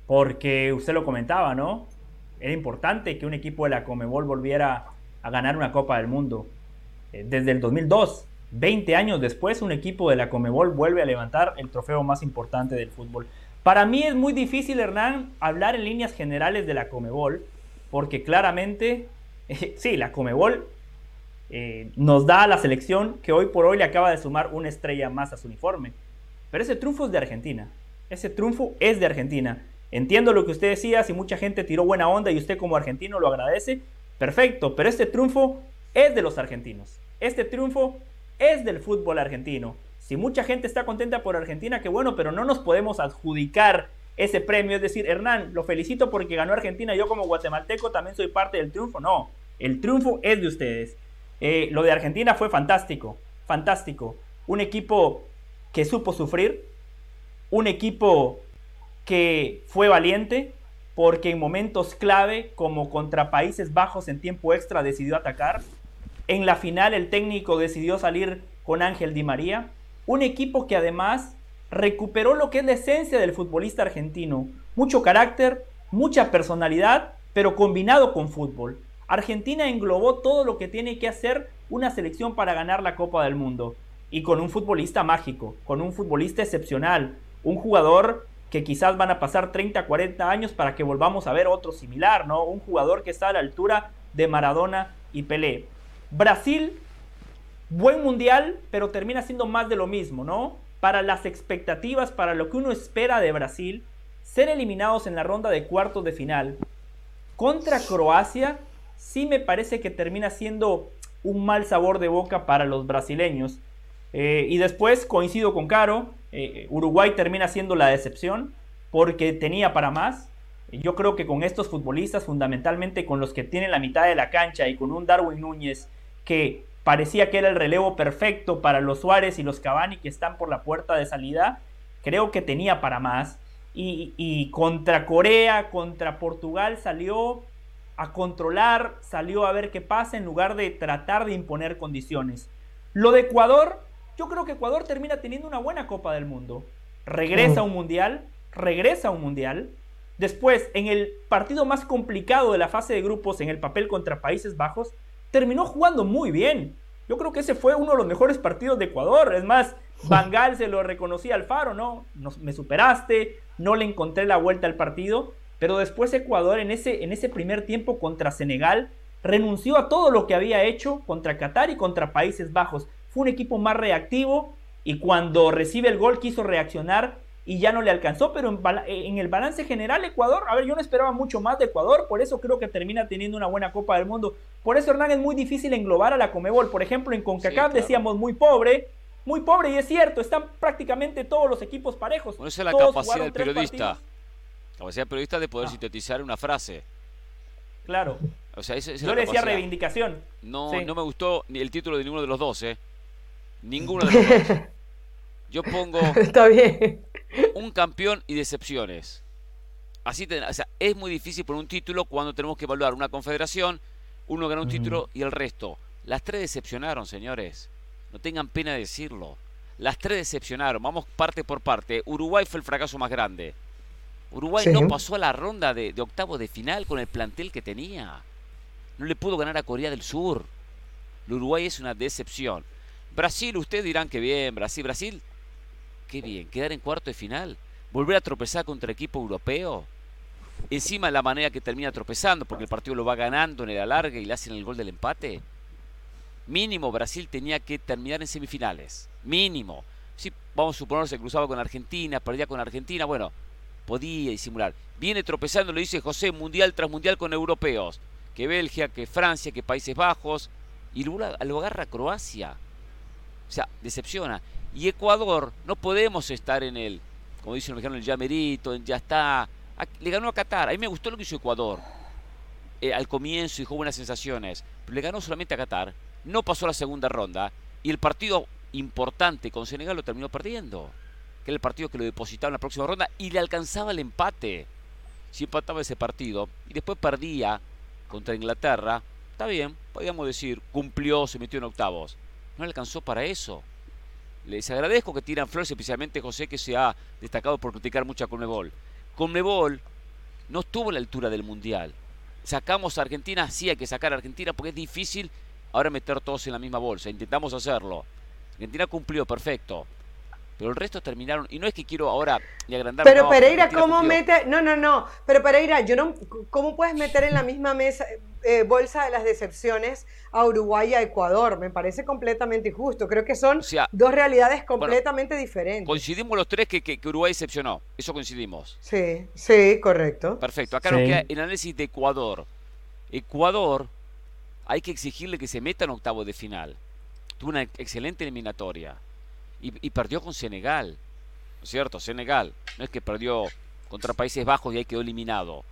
Porque usted lo comentaba, ¿no? Era importante que un equipo de la Comebol volviera a ganar una Copa del Mundo. Eh, desde el 2002, 20 años después, un equipo de la Comebol vuelve a levantar el trofeo más importante del fútbol. Para mí es muy difícil, Hernán, hablar en líneas generales de la Comebol, porque claramente, sí, la Comebol eh, nos da a la selección que hoy por hoy le acaba de sumar una estrella más a su uniforme. Pero ese triunfo es de Argentina. Ese triunfo es de Argentina. Entiendo lo que usted decía, si mucha gente tiró buena onda y usted como argentino lo agradece, perfecto, pero este triunfo es de los argentinos. Este triunfo es del fútbol argentino. Si mucha gente está contenta por Argentina, qué bueno, pero no nos podemos adjudicar ese premio. Es decir, Hernán, lo felicito porque ganó Argentina, yo como guatemalteco también soy parte del triunfo. No, el triunfo es de ustedes. Eh, lo de Argentina fue fantástico, fantástico. Un equipo que supo sufrir, un equipo que fue valiente, porque en momentos clave, como contra Países Bajos en tiempo extra, decidió atacar, en la final el técnico decidió salir con Ángel Di María, un equipo que además recuperó lo que es la esencia del futbolista argentino, mucho carácter, mucha personalidad, pero combinado con fútbol. Argentina englobó todo lo que tiene que hacer una selección para ganar la Copa del Mundo y con un futbolista mágico, con un futbolista excepcional, un jugador que quizás van a pasar 30, 40 años para que volvamos a ver otro similar, ¿no? Un jugador que está a la altura de Maradona y Pelé. Brasil, buen mundial, pero termina siendo más de lo mismo, ¿no? Para las expectativas, para lo que uno espera de Brasil, ser eliminados en la ronda de cuartos de final contra Croacia, sí me parece que termina siendo un mal sabor de boca para los brasileños. Eh, y después coincido con Caro, eh, Uruguay termina siendo la decepción porque tenía para más. Yo creo que con estos futbolistas, fundamentalmente con los que tienen la mitad de la cancha y con un Darwin Núñez que parecía que era el relevo perfecto para los Suárez y los Cavani que están por la puerta de salida, creo que tenía para más. y, contra Corea, contra Portugal salió a controlar, salió a ver qué pasa en lugar de tratar de imponer condiciones. Lo de Ecuador, yo creo que Ecuador termina teniendo una buena Copa del Mundo. Regresa a un mundial, regresa a un mundial. Después, en el partido más complicado de la fase de grupos, en el papel contra Países Bajos, terminó jugando muy bien. Yo creo que ese fue uno de los mejores partidos de Ecuador. Es más, Bangal se lo reconocía al Faro, ¿no? me superaste, no le encontré la vuelta al partido, pero después Ecuador en ese, en ese primer tiempo contra Senegal renunció a todo lo que había hecho contra Qatar y contra Países Bajos. Fue un equipo más reactivo y cuando recibe el gol quiso reaccionar y ya no le alcanzó, pero en, el balance general Ecuador, a ver, yo no esperaba mucho más de Ecuador, por eso creo que termina teniendo una buena Copa del Mundo. Por eso Hernán es muy difícil englobar a la Comebol. Por ejemplo, en CONCACAF decíamos muy pobre, muy pobre y es cierto, están prácticamente todos los equipos parejos. Bueno, esa es la capacidad del periodista. La capacidad del periodista de poder ah. sintetizar una frase. Claro. O sea, Yo le decía reivindicación. No, no me gustó ni el título de ninguno de los dos, ¿eh? Ninguno de los dos. Yo pongo Está bien. un campeón y decepciones. Así o sea, es muy difícil poner un título cuando tenemos que evaluar una confederación, uno gana un título y el resto. Las tres decepcionaron, señores. No tengan pena de decirlo. Las tres decepcionaron. Vamos parte por parte. Uruguay fue el fracaso más grande. Uruguay no pasó a la ronda de, de octavos de final con el plantel que tenía. No le pudo ganar a Corea del Sur. El Uruguay es una decepción. Brasil, ustedes dirán que bien. Brasil, Brasil, qué bien. Quedar en cuarto de final. Volver a tropezar contra equipo europeo. Encima la manera que termina tropezando, porque el partido lo va ganando en el alargue y le hacen el gol del empate. Mínimo Brasil tenía que terminar en semifinales. Mínimo. Si vamos a suponer se cruzaba con Argentina, perdía con Argentina, bueno, podía disimular. Viene tropezando, le dice José, mundial tras mundial con europeos. Que Bélgica, que Francia, que Países Bajos. Y luego lo agarra Croacia. O sea, decepciona. Y Ecuador, no podemos estar en el, como dice el mexicano, el ya en ya está. Le ganó a Qatar. A mí me gustó lo que hizo Ecuador. Eh, al comienzo dejó buenas sensaciones. Pero le ganó solamente a Qatar no pasó la segunda ronda y el partido importante con Senegal lo terminó perdiendo. Que era el partido que lo depositaba en la próxima ronda y le alcanzaba el empate. Si empataba ese partido y después perdía contra Inglaterra, está bien, podríamos decir, cumplió, se metió en octavos. No alcanzó para eso. Les agradezco que tiran flores, especialmente José, que se ha destacado por criticar mucho a Conmebol. Conmebol no estuvo a la altura del Mundial. Sacamos a Argentina, sí hay que sacar a Argentina porque es difícil ahora meter todos en la misma bolsa. Intentamos hacerlo. Argentina cumplió, perfecto. Pero el resto terminaron. Y no es que quiero ahora ni agrandar. Pero Pereira, ¿cómo mete.? No, no, no. Pero Pereira, yo no. ¿Cómo puedes meter en la misma mesa, eh, bolsa de las decepciones a Uruguay y a Ecuador? Me parece completamente injusto. Creo que son dos realidades completamente diferentes. Coincidimos los tres que, que, Uruguay decepcionó. Eso coincidimos. Sí, sí, correcto. Perfecto. Acá nos queda el análisis de Ecuador. Ecuador hay que exigirle que se meta en octavo de final. Tuvo una excelente eliminatoria y, perdió con Senegal. ¿No es cierto? Senegal. No es que perdió contra Países Bajos y ahí quedó eliminado.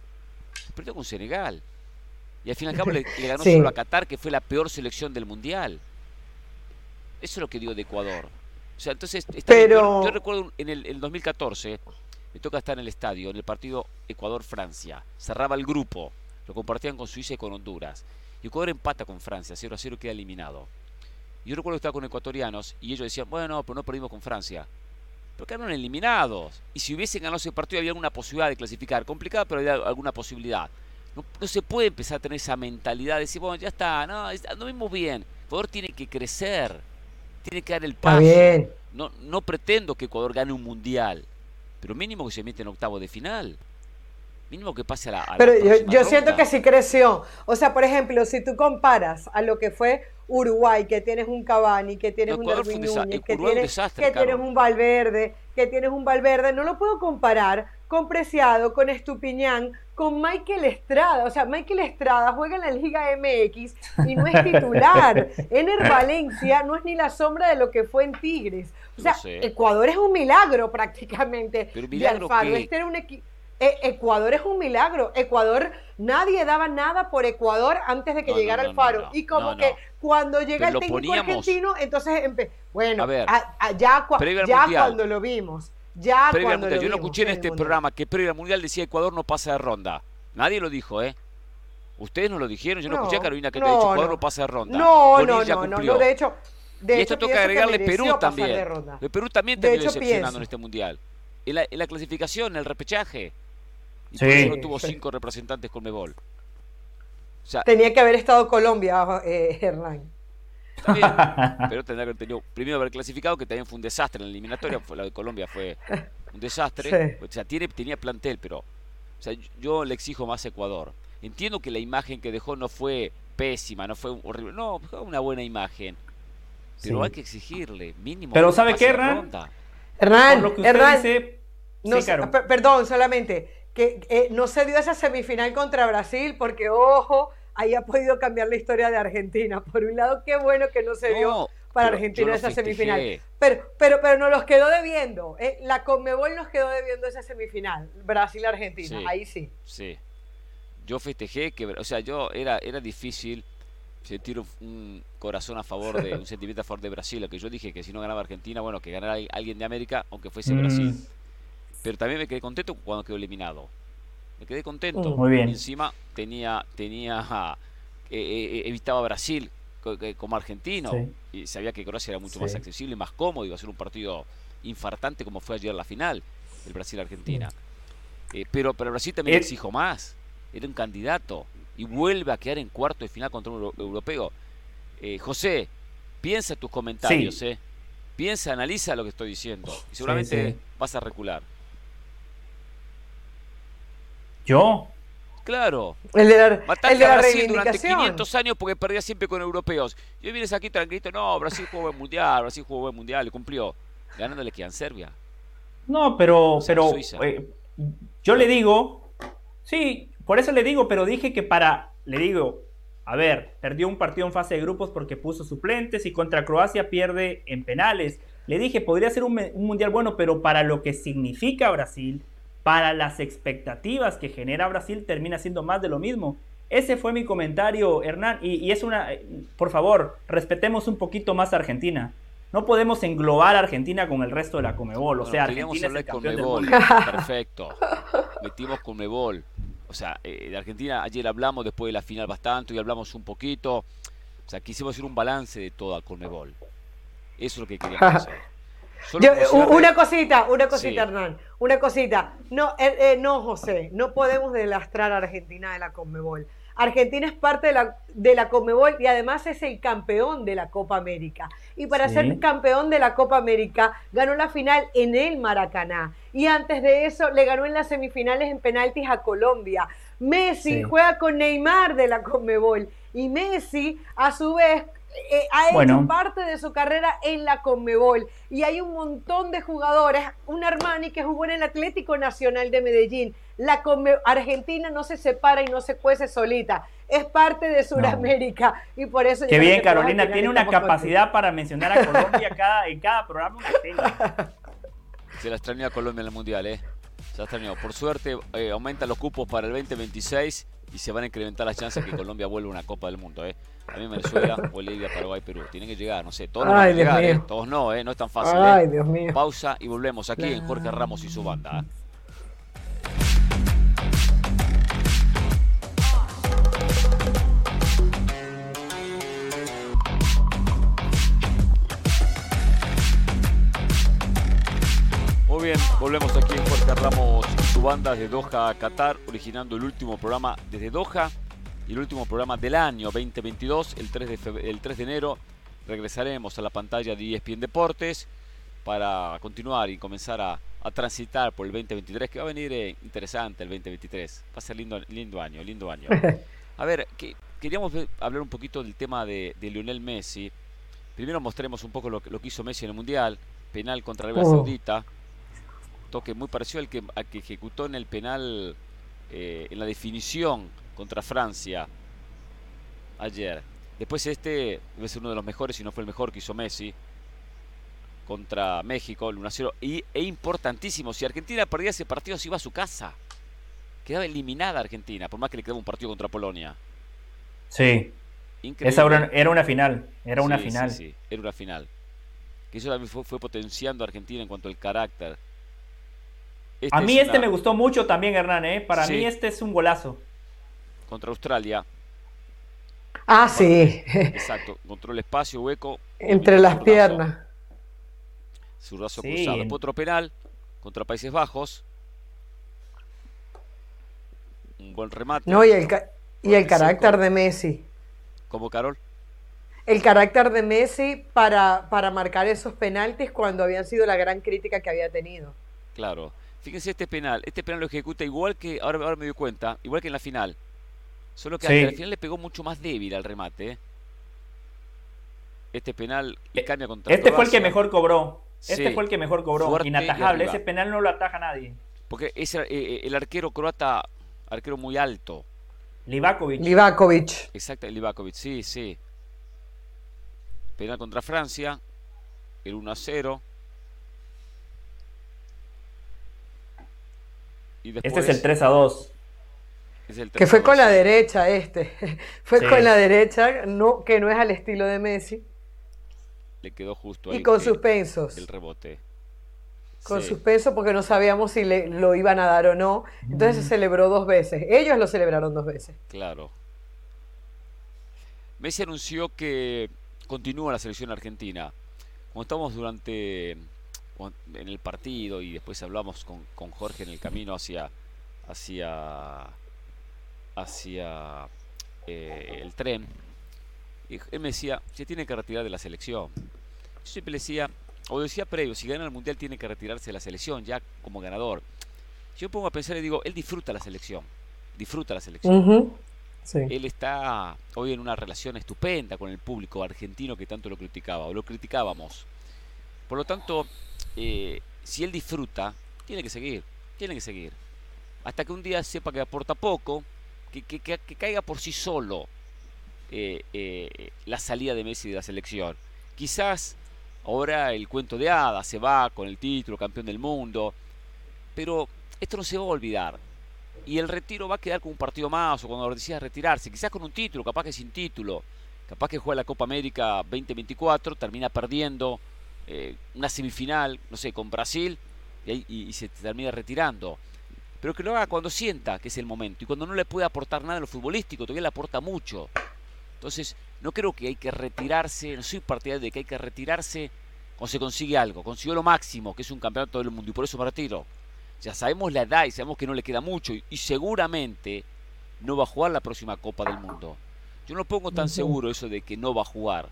Perdió con Senegal. Y al fin y al cabo le, ganó solo a Qatar, que fue la peor selección del Mundial. Eso es lo que digo de Ecuador. O sea, entonces, Pero... yo, recuerdo en el, el 2014, me toca estar en el estadio, en el partido Ecuador-Francia. Cerraba el grupo, lo compartían con Suiza y con Honduras. Y Ecuador empata con Francia, 0 a 0 queda eliminado. Yo recuerdo que estaba con ecuatorianos y ellos decían, bueno, pero no perdimos con Francia. Pero quedaron eliminados. Y si hubiesen ganado ese partido había alguna posibilidad de clasificar. Complicada, pero había alguna posibilidad. No, se puede empezar a tener esa mentalidad de decir, bueno, ya está, no, no vimos bien. Ecuador tiene que crecer, tiene que dar el paso. No, no pretendo que Ecuador gane un mundial, pero mínimo que se mete en octavo de final. Mínimo que pase a la. Pero yo, siento que sí creció. O sea, por ejemplo, si tú comparas a lo que fue Uruguay, que tienes un Cavani, que tienes un Darwin Núñez, que, tienes, que tienes un Valverde, que tienes un Valverde, no lo puedo comparar con Preciado, con Estupiñán, con Michael Estrada. O sea, Michael Estrada juega en la Liga MX y no es titular. Ener Valencia no es ni la sombra de lo que fue en Tigres. O sea, Ecuador es un milagro prácticamente. Pero milagro Este era un equipo e, Ecuador es un milagro. Ecuador, nadie daba nada por Ecuador antes de que llegara el Faro. y como que cuando llega el técnico argentino, entonces, bueno, ya, cuando lo vimos, Ya Previa cuando Mundial. lo Yo no vimos escuché en este Mundial. programa que previo al Mundial decía Ecuador no pasa de ronda. Nadie lo dijo, ¿eh? Ustedes no lo dijeron. Yo no, No, escuché a Carolina que no, te ha dicho Ecuador no. no pasa de ronda. No, no, no, no, no, de hecho, de y hecho esto toca agregarle Perú también. ronda. De Perú también terminó decepcionando pienso. en este mundial. En la, en la clasificación, en el repechaje. Y Sí. por eso no tuvo cinco representantes con Mebol. O sea, Tenía que haber estado Colombia, eh, Hernán. está bien, pero tendrá que haber tenido, primero haber clasificado, que también fue un desastre en la eliminatoria. Fue, la de Colombia fue un desastre. Sí. O sea, tiene, tenía plantel, pero. O sea, yo le exijo más a Ecuador. Entiendo que la imagen que dejó no fue pésima, no fue horrible. No, fue una buena imagen. Pero Sí. hay que exigirle, mínimo. Pero ¿sabe qué, Hernán? ronda. Hernán, Por lo que usted Hernán, dice. no sí, perdón, solamente que eh, no se dio esa semifinal contra Brasil porque, ojo, ahí ha podido cambiar la historia de Argentina. Por un lado, qué bueno que no se dio para Argentina esa festejé. semifinal. Pero, pero, pero nos los quedó debiendo. eh, La Conmebol nos quedó debiendo esa semifinal. Brasil-Argentina. Sí. Ahí sí. Sí. Yo festejé que, o sea, yo era, era difícil sentir un, corazón a favor de, un sentimiento a favor de Brasil, que yo dije que si no ganaba Argentina, bueno, que ganara al- alguien de América, aunque fuese Mm, Brasil. Pero también me quedé contento cuando quedó eliminado. Me quedé contento. Muy bien. Encima tenía, tenía, eh, eh, evitaba Brasil que- como argentino. Sí. Y sabía que Croacia era mucho más accesible y más cómodo. Iba a ser un partido infartante como fue ayer la final, el Brasil-Argentina. Eh, pero para Brasil también Eh, exijo más. Era un candidato y vuelve a quedar en cuarto de final contra un euro- europeo. Eh, José, piensa tus comentarios, eh. Piensa, analiza lo que estoy diciendo. Y seguramente vas a recular. Yo. Claro, El de la, Mataste el de a la Brasil durante reivindicación. 500 años porque perdía siempre con europeos. Y hoy vienes aquí tranquilito, no, Brasil jugó buen mundial, Brasil jugó buen mundial y cumplió. Ganándole que a Serbia. No, pero, pero eh, yo le digo, sí, por eso le digo, pero dije que para, le digo, a ver, perdió un partido en fase de grupos porque puso suplentes y contra Croacia pierde en penales. Le dije, podría ser un mundial bueno, pero para lo que significa Brasil, para las expectativas que genera Brasil, termina siendo más de lo mismo. Ese fue mi comentario, Hernán, y, y es una, por favor, respetemos un poquito más a Argentina. No podemos englobar a Argentina con el resto de la Comebol. O sea, Argentina es el campeón del Mebol. mundo. Perfecto. Metimos con Mebol. O sea, eh, de Argentina ayer hablamos después de la final bastante y hablamos un poquito. O sea, quisimos hacer un balance de toda Conmebol. Eso es lo que queríamos hacer. Yo, una cosita, una cosita, Sí. Hernán. Una cosita. No, eh, eh, no, José, no podemos delastrar a Argentina de la Conmebol. Argentina es parte de la, de la Conmebol y además es el campeón de la Copa América. Y para Sí. ser campeón de la Copa América, ganó la final en el Maracaná. Y antes de eso, le ganó en las semifinales en penaltis a Colombia. Messi Sí. juega con Neymar de la Conmebol. Y Messi, a su vez, eh, ha Bueno. hecho parte de su carrera en la Conmebol. Y hay un montón de jugadores. Un Armani que jugó en el Atlético Nacional de Medellín. La Conme- Argentina no se separa y no se cuece solita. Es parte de Sudamérica. Y por eso Qué bien, Carolina, tiene una capacidad para mencionar a Colombia cada, en cada programa. Se la extrañó a Colombia en el Mundial, ¿eh? Se la extrañó. Por suerte, eh, aumentan los cupos para el 2026 y se van a incrementar las chances que Colombia vuelva a una Copa del Mundo, ¿eh? También Venezuela, Bolivia, Paraguay, Perú. Tienen que llegar, no sé. Todos no a Ay, Dios llegar, ¿eh? Todos no, ¿eh? No es tan fácil, Ay, ¿eh? Dios mío. Pausa y volvemos aquí en Jorge Ramos y su banda. ¿eh? Muy bien, volvemos aquí en Jorge Ramos su banda desde Doha, Qatar, originando el último programa desde Doha y el último programa del año 2022, el 3 de, el 3 de enero. Regresaremos a la pantalla de ESPN Deportes para continuar y comenzar a, a transitar por el 2023, que va a venir eh, interesante el 2023. Va a ser lindo, lindo año, lindo año. A ver, que- queríamos hablar un poquito del tema de, de Lionel Messi. Primero mostremos un poco lo, que- lo que hizo Messi en el Mundial, penal contra Arabia Oh. Saudita toque muy parecido al que, al que ejecutó en el penal eh, en la definición contra Francia ayer. Después este debe ser uno de los mejores, si no fue el mejor que hizo Messi contra México, el 1-0. Y, e importantísimo, si Argentina perdía ese partido se iba a su casa. Quedaba eliminada Argentina, por más que le quedaba un partido contra Polonia. Sí, Increíble. esa era, era una final, era una sí, final. Sí, era una final. Que eso también fue, fue potenciando a Argentina en cuanto al carácter. Este a mí este me gustó mucho también, Hernán, ¿eh? Para mí este es un golazo. Contra Australia. Ah, sí. Exacto, control el espacio, hueco. Entre las piernas. Zurdazo cruzado. Otro penal contra Países Bajos. Un buen remate. No, y el, y el carácter de Messi. ¿Cómo, Carol? El carácter de Messi para, para marcar esos penaltis cuando habían sido la gran crítica que había tenido. Claro. Fíjense este penal. Este penal lo ejecuta igual que, ahora, ahora me doy cuenta, igual que en la final. Solo que al final le pegó mucho más débil al remate. ¿eh? Este penal le cambia contra Este fue el que mejor cobró. Este fue el que mejor cobró. Inatajable. Ese penal no lo ataja nadie. Porque es eh, eh, el arquero croata, arquero muy alto. Livakovic. Livakovic. Exacto, Livakovic, sí, sí. Penal contra Francia. El 1 a 0. Este es el 3 a 2. que fue con la derecha este. fue con la derecha, no, que no es al estilo de Messi. Le quedó justo ahí. Y con suspensos. El rebote. Con suspenso porque no sabíamos si le, lo iban a dar o no. Entonces se celebró dos veces. Ellos lo celebraron dos veces. Claro. Messi anunció que continúa la selección argentina. Cuando estamos durante en el partido y después hablamos con, con Jorge en el camino hacia hacia hacia eh, el tren y él me decía se tiene que retirar de la selección yo siempre le decía o decía previo si gana el mundial tiene que retirarse de la selección ya como ganador yo pongo a pensar y digo él disfruta la selección disfruta la selección. Él está hoy en una relación estupenda con el público argentino que tanto lo criticaba, o lo criticábamos. Por lo tanto, eh, si él disfruta, tiene que seguir, tiene que seguir. Hasta que un día sepa que aporta poco, que, caiga por sí solo eh, eh, la salida de Messi de la selección. Quizás ahora el cuento de hadas se va con el título, campeón del mundo, pero esto no se va a olvidar. Y el retiro va a quedar con un partido más o cuando decida retirarse, quizás con un título, capaz que sin título, capaz que juega la Copa América 2024, termina perdiendo eh, una semifinal, no sé, con Brasil y, se termina retirando. Pero que lo haga cuando sienta que es el momento y cuando no le puede aportar nada en lo futbolístico, todavía le aporta mucho. Entonces, no creo que hay que retirarse, no soy partidario de que hay que retirarse cuando se consigue algo. Consiguió lo máximo, que es un campeonato del mundo, y por eso me retiro. Ya sabemos la edad y sabemos que no le queda mucho, y, seguramente no va a jugar la próxima Copa del Mundo. Yo no pongo tan seguro eso de que no va a jugar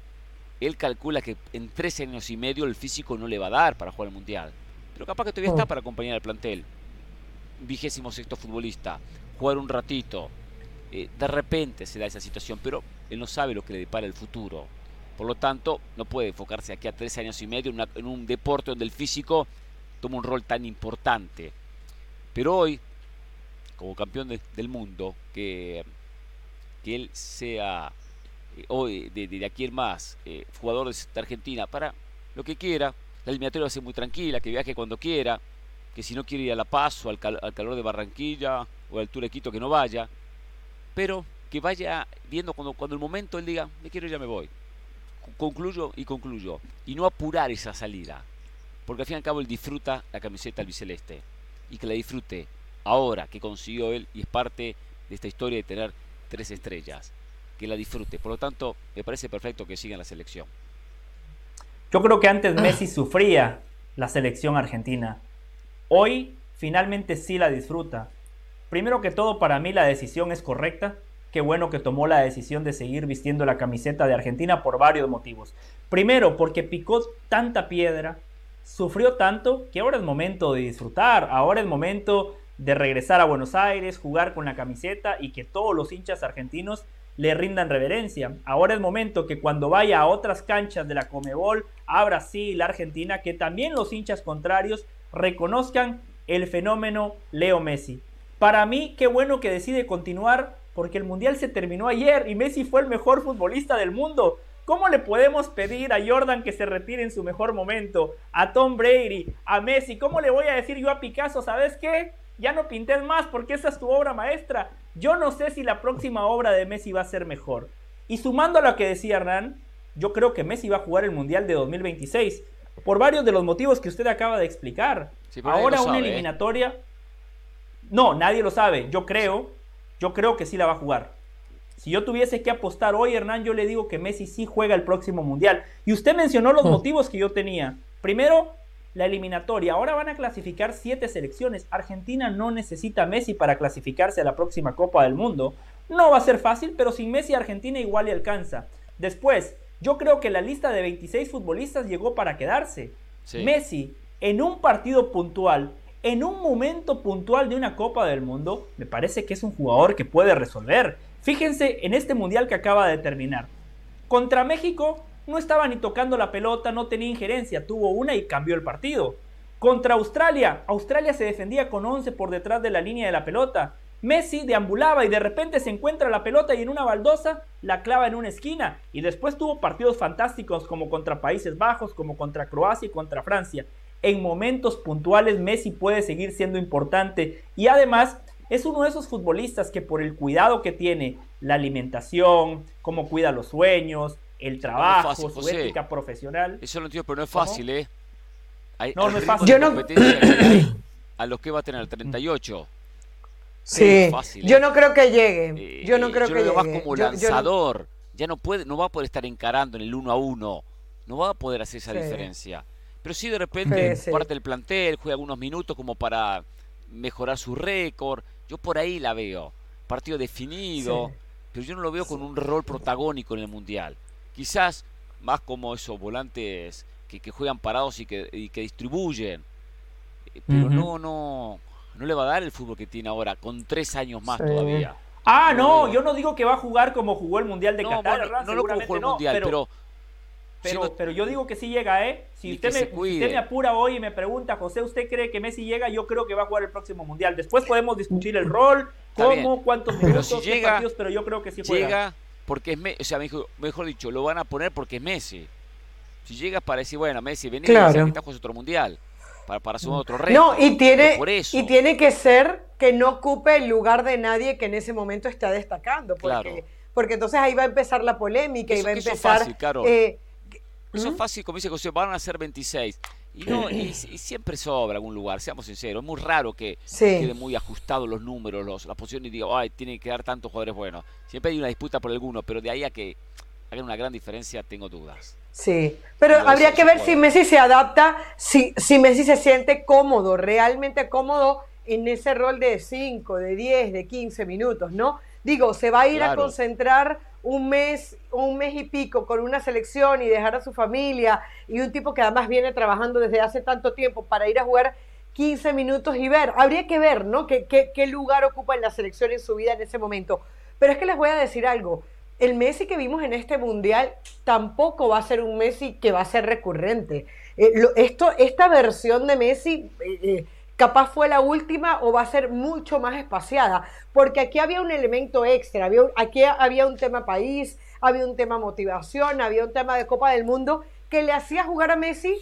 él calcula que en tres años y medio el físico no le va a dar para jugar el Mundial. Pero capaz que todavía está oh. para acompañar al plantel. Vigésimo sexto futbolista, jugar un ratito. Eh, de repente se da esa situación, pero él no sabe lo que le depara el futuro. Por lo tanto, no puede enfocarse aquí a tres años y medio en, un deporte donde el físico toma un rol tan importante. Pero hoy, como campeón del mundo, que, que él sea hoy de, aquí en más, eh, jugadores de Argentina, para lo que quiera. La eliminatoria va a ser muy tranquila, que viaje cuando quiera, que si no quiere ir a La Paz o al, calor de Barranquilla o a altura de Quito, que no vaya. Pero que vaya viendo cuando, cuando el momento él diga, me quiero ya me voy. Concluyo y concluyo. Y no apurar esa salida. Porque al fin y al cabo él disfruta la camiseta albiceleste. Y que la disfrute ahora que consiguió él y es parte de esta historia de tener tres estrellas que la disfrute. Por lo tanto, me parece perfecto que siga en la selección. Yo creo que antes Messi sufría la selección argentina. Hoy finalmente sí la disfruta. Primero que todo, para mí la decisión es correcta. Qué bueno que tomó la decisión de seguir vistiendo la camiseta de Argentina por varios motivos. Primero, porque picó tanta piedra, sufrió tanto, que ahora es momento de disfrutar. Ahora es momento de regresar a Buenos Aires, jugar con la camiseta y que todos los hinchas argentinos le rindan reverencia. Ahora es momento que cuando vaya a otras canchas de la Comebol, a Brasil, Argentina, que también los hinchas contrarios reconozcan el fenómeno Leo Messi. Para mí, qué bueno que decide continuar porque el Mundial se terminó ayer y Messi fue el mejor futbolista del mundo. ¿Cómo le podemos pedir a Jordan que se retire en su mejor momento? A Tom Brady, a Messi. ¿Cómo le voy a decir yo a Picasso, ¿sabes qué? Ya no pintes más porque esa es tu obra maestra. Yo no sé si la próxima obra de Messi va a ser mejor. Y sumando a lo que decía Hernán, yo creo que Messi va a jugar el Mundial de 2026. por varios de los motivos que usted acaba de explicar. Ahora una ¿eh? eliminatoria. No, nadie lo sabe. Yo creo, yo creo que sí la va a jugar. Si yo tuviese que apostar hoy, Hernán, yo le digo que Messi sí juega el próximo mundial. Y usted mencionó los motivos que yo tenía. Primero, la eliminatoria. Ahora van a clasificar siete selecciones. Argentina no necesita a Messi para clasificarse a la próxima Copa del Mundo. No va a ser fácil, pero sin Messi Argentina igual le alcanza. Después, yo creo que la lista de 26 futbolistas llegó para quedarse. Messi, en un partido puntual, en un momento puntual de una Copa del Mundo, me parece que es un jugador que puede resolver. Fíjense en este mundial que acaba de terminar. Contra México no estaba ni tocando la pelota, no tenía injerencia, tuvo una y cambió el partido. Contra Australia, Australia se defendía con 11 por detrás de la línea de la pelota. Messi deambulaba y de repente se encuentra la pelota y en una baldosa la clava en una esquina. Y después tuvo partidos fantásticos como contra Países Bajos, como contra Croacia y contra Francia. En momentos puntuales Messi puede seguir siendo importante y además es uno de esos futbolistas que por el cuidado que tiene, la alimentación, cómo cuida los sueños, el trabajo, su ética profesional. Eso lo entiendo, pero no es fácil, ¿eh? no, no es fácil. Yo no... a los que va a tener 38. Sí, fácil, yo ¿eh? no creo que llegue. Yo no creo yo que lo llegue. más como lanzador. Ya no puede, no va a poder estar encarando en el uno a uno. No va a poder hacer esa diferencia. Pero sí de repente parte del plantel, juega algunos minutos como para mejorar su récord. Yo por ahí la veo. Partido definido, pero yo no lo veo con un rol protagónico en el Mundial. Quizás más como esos volantes que, juegan parados y que, distribuyen. Eh, pero no, no, no le va a dar el fútbol que tiene ahora, con tres años más todavía. Ah, no, yo no digo que va a jugar como jugó el Mundial de Qatar. no, lo como jugó el Mundial, pero, pero, pero, yo digo que sí llega, ¿eh? Si usted, me, usted me apura hoy y me pregunta, José, ¿usted cree que Messi llega? Yo creo que va a jugar el próximo Mundial. Después podemos discutir el rol, cómo, cuántos minutos, pero llega, partidos, pero yo creo que sí juega. Llega porque es Messi, o sea, mejor, dicho, lo van a poner porque es Messi. Si llega para decir, bueno, Messi, vení, claro. que estás otro mundial, para, para sumar otro reto. No, y tiene, y tiene que ser que no ocupe el lugar de nadie que en ese momento está destacando, porque, porque entonces ahí va a empezar la polémica y va a empezar... Eso es fácil, eh, eso es ¿Mm? fácil, como dice José, van a ser 26. Y, no, y, siempre sobra algún lugar, seamos sinceros. Es muy raro que queden muy ajustados los números, los, las posiciones y diga, ay, tiene que dar tantos jugadores buenos. Siempre hay una disputa por alguno, pero de ahí a que hagan una gran diferencia, tengo dudas. Sí, pero habría que ver si Messi se adapta, si, si Messi se siente cómodo, realmente cómodo en ese rol de 5, de 10, de 15 minutos, ¿no? Digo, se va a ir a concentrar un mes, un mes y pico con una selección y dejar a su familia y un tipo que además viene trabajando desde hace tanto tiempo para ir a jugar 15 minutos y ver, habría que ver, ¿no? ¿Qué, qué, lugar ocupa en la selección en su vida en ese momento? Pero es que les voy a decir algo, el Messi que vimos en este mundial tampoco va a ser un Messi que va a ser recurrente. Eh, esto, esta versión de Messi... Eh, eh, capaz fue la última o va a ser mucho más espaciada, porque aquí había un elemento extra, había, aquí había un tema país, había un tema motivación, había un tema de Copa del Mundo que le hacía jugar a Messi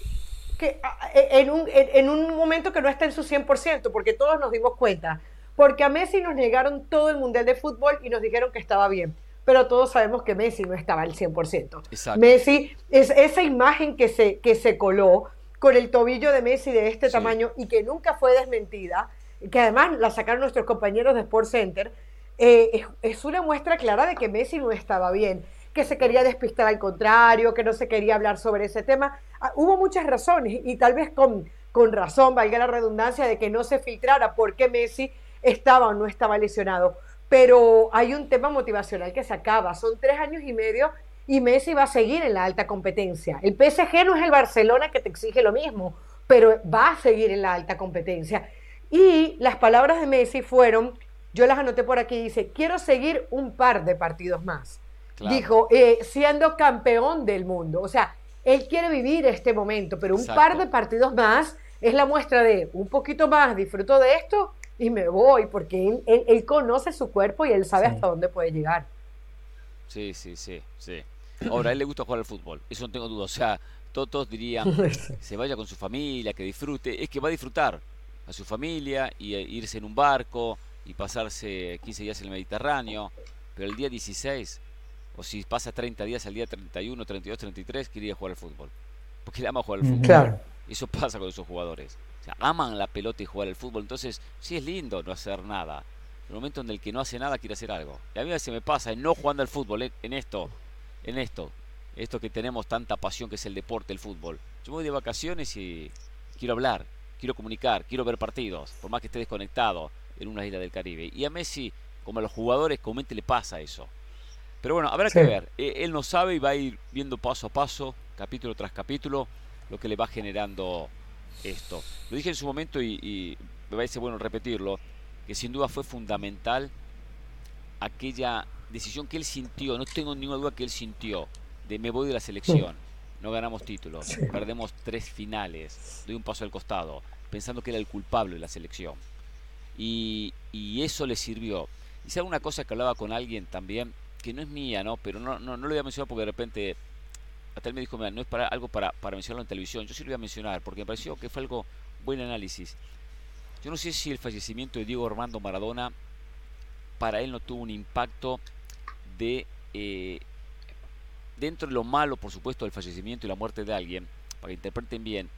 que, e, en, un, en un momento que no está en su 100%, porque todos nos dimos cuenta, porque a Messi nos negaron todo el Mundial de Fútbol y nos dijeron que estaba bien. Pero todos sabemos que Messi no estaba al 100%. Messi es esa imagen que se, que se coló con el tobillo de Messi de este tamaño y que nunca fue desmentida, que además la sacaron nuestros compañeros de Sport Center, eh, es, una muestra clara de que Messi no estaba bien, que se quería despistar al contrario, que no se quería hablar sobre ese tema. Ah, hubo muchas razones y tal vez con, con razón, valga la redundancia, de que no se filtrara por qué Messi estaba o no estaba lesionado. Pero hay un tema motivacional que se acaba. Son tres años y medio y Messi va a seguir en la alta competencia. El PSG no es el Barcelona que te exige lo mismo, pero va a seguir en la alta competencia. Y las palabras de Messi fueron, yo las anoté por aquí, dice, quiero seguir un par de partidos más. Dijo, eh, siendo campeón del mundo. O sea, él quiere vivir este momento, pero un par de partidos más es la muestra de un poquito más, disfruto de esto y me voy, porque él, conoce su cuerpo y él sabe hasta dónde puede llegar. Sí, sí, sí, sí. Ahora, a él le gusta jugar al fútbol, eso no tengo duda. O sea, todos, dirían, se vaya con su familia, que disfrute. Es que va a disfrutar a su familia y irse en un barco y pasarse 15 días en el Mediterráneo. Pero el día 16, o si pasa 30 días al día 31, 32, 33, quería jugar al fútbol. porque le ama jugar al fútbol. Claro. Eso pasa con esos jugadores. O sea, aman la pelota y jugar al fútbol. Entonces, sí es lindo no hacer nada. El momento en el que no hace nada quiere hacer algo. Y a mí a veces me pasa en no jugando al fútbol, eh, en esto, en esto, esto que tenemos tanta pasión que es el deporte, el fútbol. Yo me voy de vacaciones y quiero hablar, quiero comunicar, quiero ver partidos, por más que esté desconectado en una isla del Caribe. Y a Messi, como a los jugadores, comúnmente le pasa eso. Pero bueno, habrá que ver. Eh, él no sabe y va a ir viendo paso a paso, capítulo tras capítulo, lo que le va generando esto. Lo dije en su momento y, y me parece bueno repetirlo, que sin duda fue fundamental aquella decisión que él sintió, no tengo ninguna duda que él sintió, de me voy de la selección, no ganamos títulos, perdemos tres finales, doy un paso al costado, pensando que era el culpable de la selección. Y, y eso le sirvió. Y sabe una cosa que hablaba con alguien también, que no es mía, ¿no? Pero no, no, no lo voy a mencionar porque de repente hasta él me dijo, mira, no es para algo para, para mencionarlo en televisión, yo sí lo voy a mencionar porque me pareció que fue algo buen análisis. Yo no sé si el fallecimiento de Diego Armando Maradona para él no tuvo un impacto de eh, dentro de lo malo, por supuesto, del fallecimiento y la muerte de alguien, para que interpreten bien,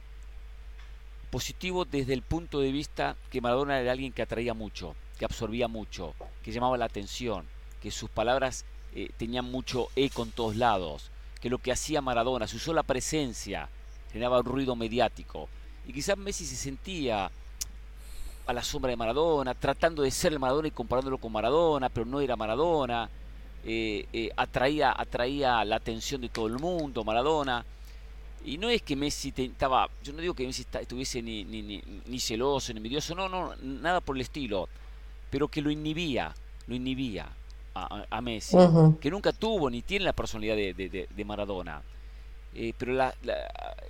positivo desde el punto de vista que Maradona era alguien que atraía mucho, que absorbía mucho, que llamaba la atención, que sus palabras eh, tenían mucho eco en todos lados, que lo que hacía Maradona, su sola presencia, generaba un ruido mediático. Y quizás Messi se sentía a la sombra de Maradona, tratando de ser el Maradona y comparándolo con Maradona, pero no era Maradona. Eh, eh, atraía, atraía la atención de todo el mundo, Maradona. Y no es que Messi estaba, yo no digo que Messi estuviese ni, ni, ni, ni, celoso, ni envidioso, no, no, nada por el estilo, pero que lo inhibía, lo inhibía a, a Messi, uh -huh. que nunca tuvo ni tiene la personalidad de, de, de Maradona. Eh, pero la, la,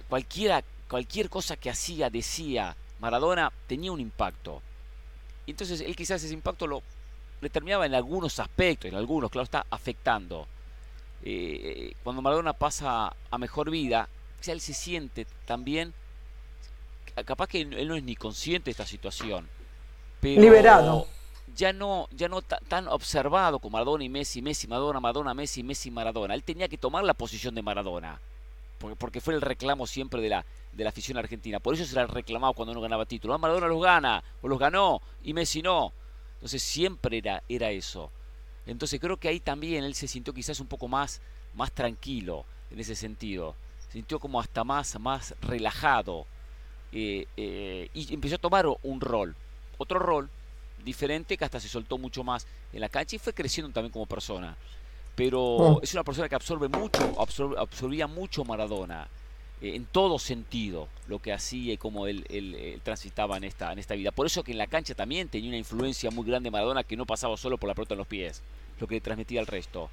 cualquiera, cualquier cosa que hacía, decía Maradona, tenía un impacto. Entonces él quizás ese impacto lo, le terminaba en algunos aspectos, en algunos, claro, está afectando. Eh, cuando Maradona pasa a mejor vida, ya él se siente también, capaz que él no es ni consciente de esta situación, pero liberado. Ya no, ya no tan observado como Maradona y Messi, Messi, Maradona, Maradona, Messi, Messi, Maradona. Él tenía que tomar la posición de Maradona, porque, porque fue el reclamo siempre de la, de la afición argentina. Por eso se le reclamado cuando no ganaba títulos. Ah, Maradona los gana, o los ganó, y Messi no. Entonces siempre era, era eso. Entonces creo que ahí también él se sintió quizás un poco más, más tranquilo en ese sentido. Se sintió como hasta más, más relajado. Eh, eh, y empezó a tomar un rol. Otro rol diferente que hasta se soltó mucho más en la cancha y fue creciendo también como persona. Pero oh. es una persona que absorbe mucho, absorbe, absorbía mucho Maradona. Eh, en todo sentido lo que hacía y cómo él, él, él, transitaba en esta, en esta vida. Por eso que en la cancha también tenía una influencia muy grande Maradona que no pasaba solo por la pelota en los pies, lo que le transmitía al resto.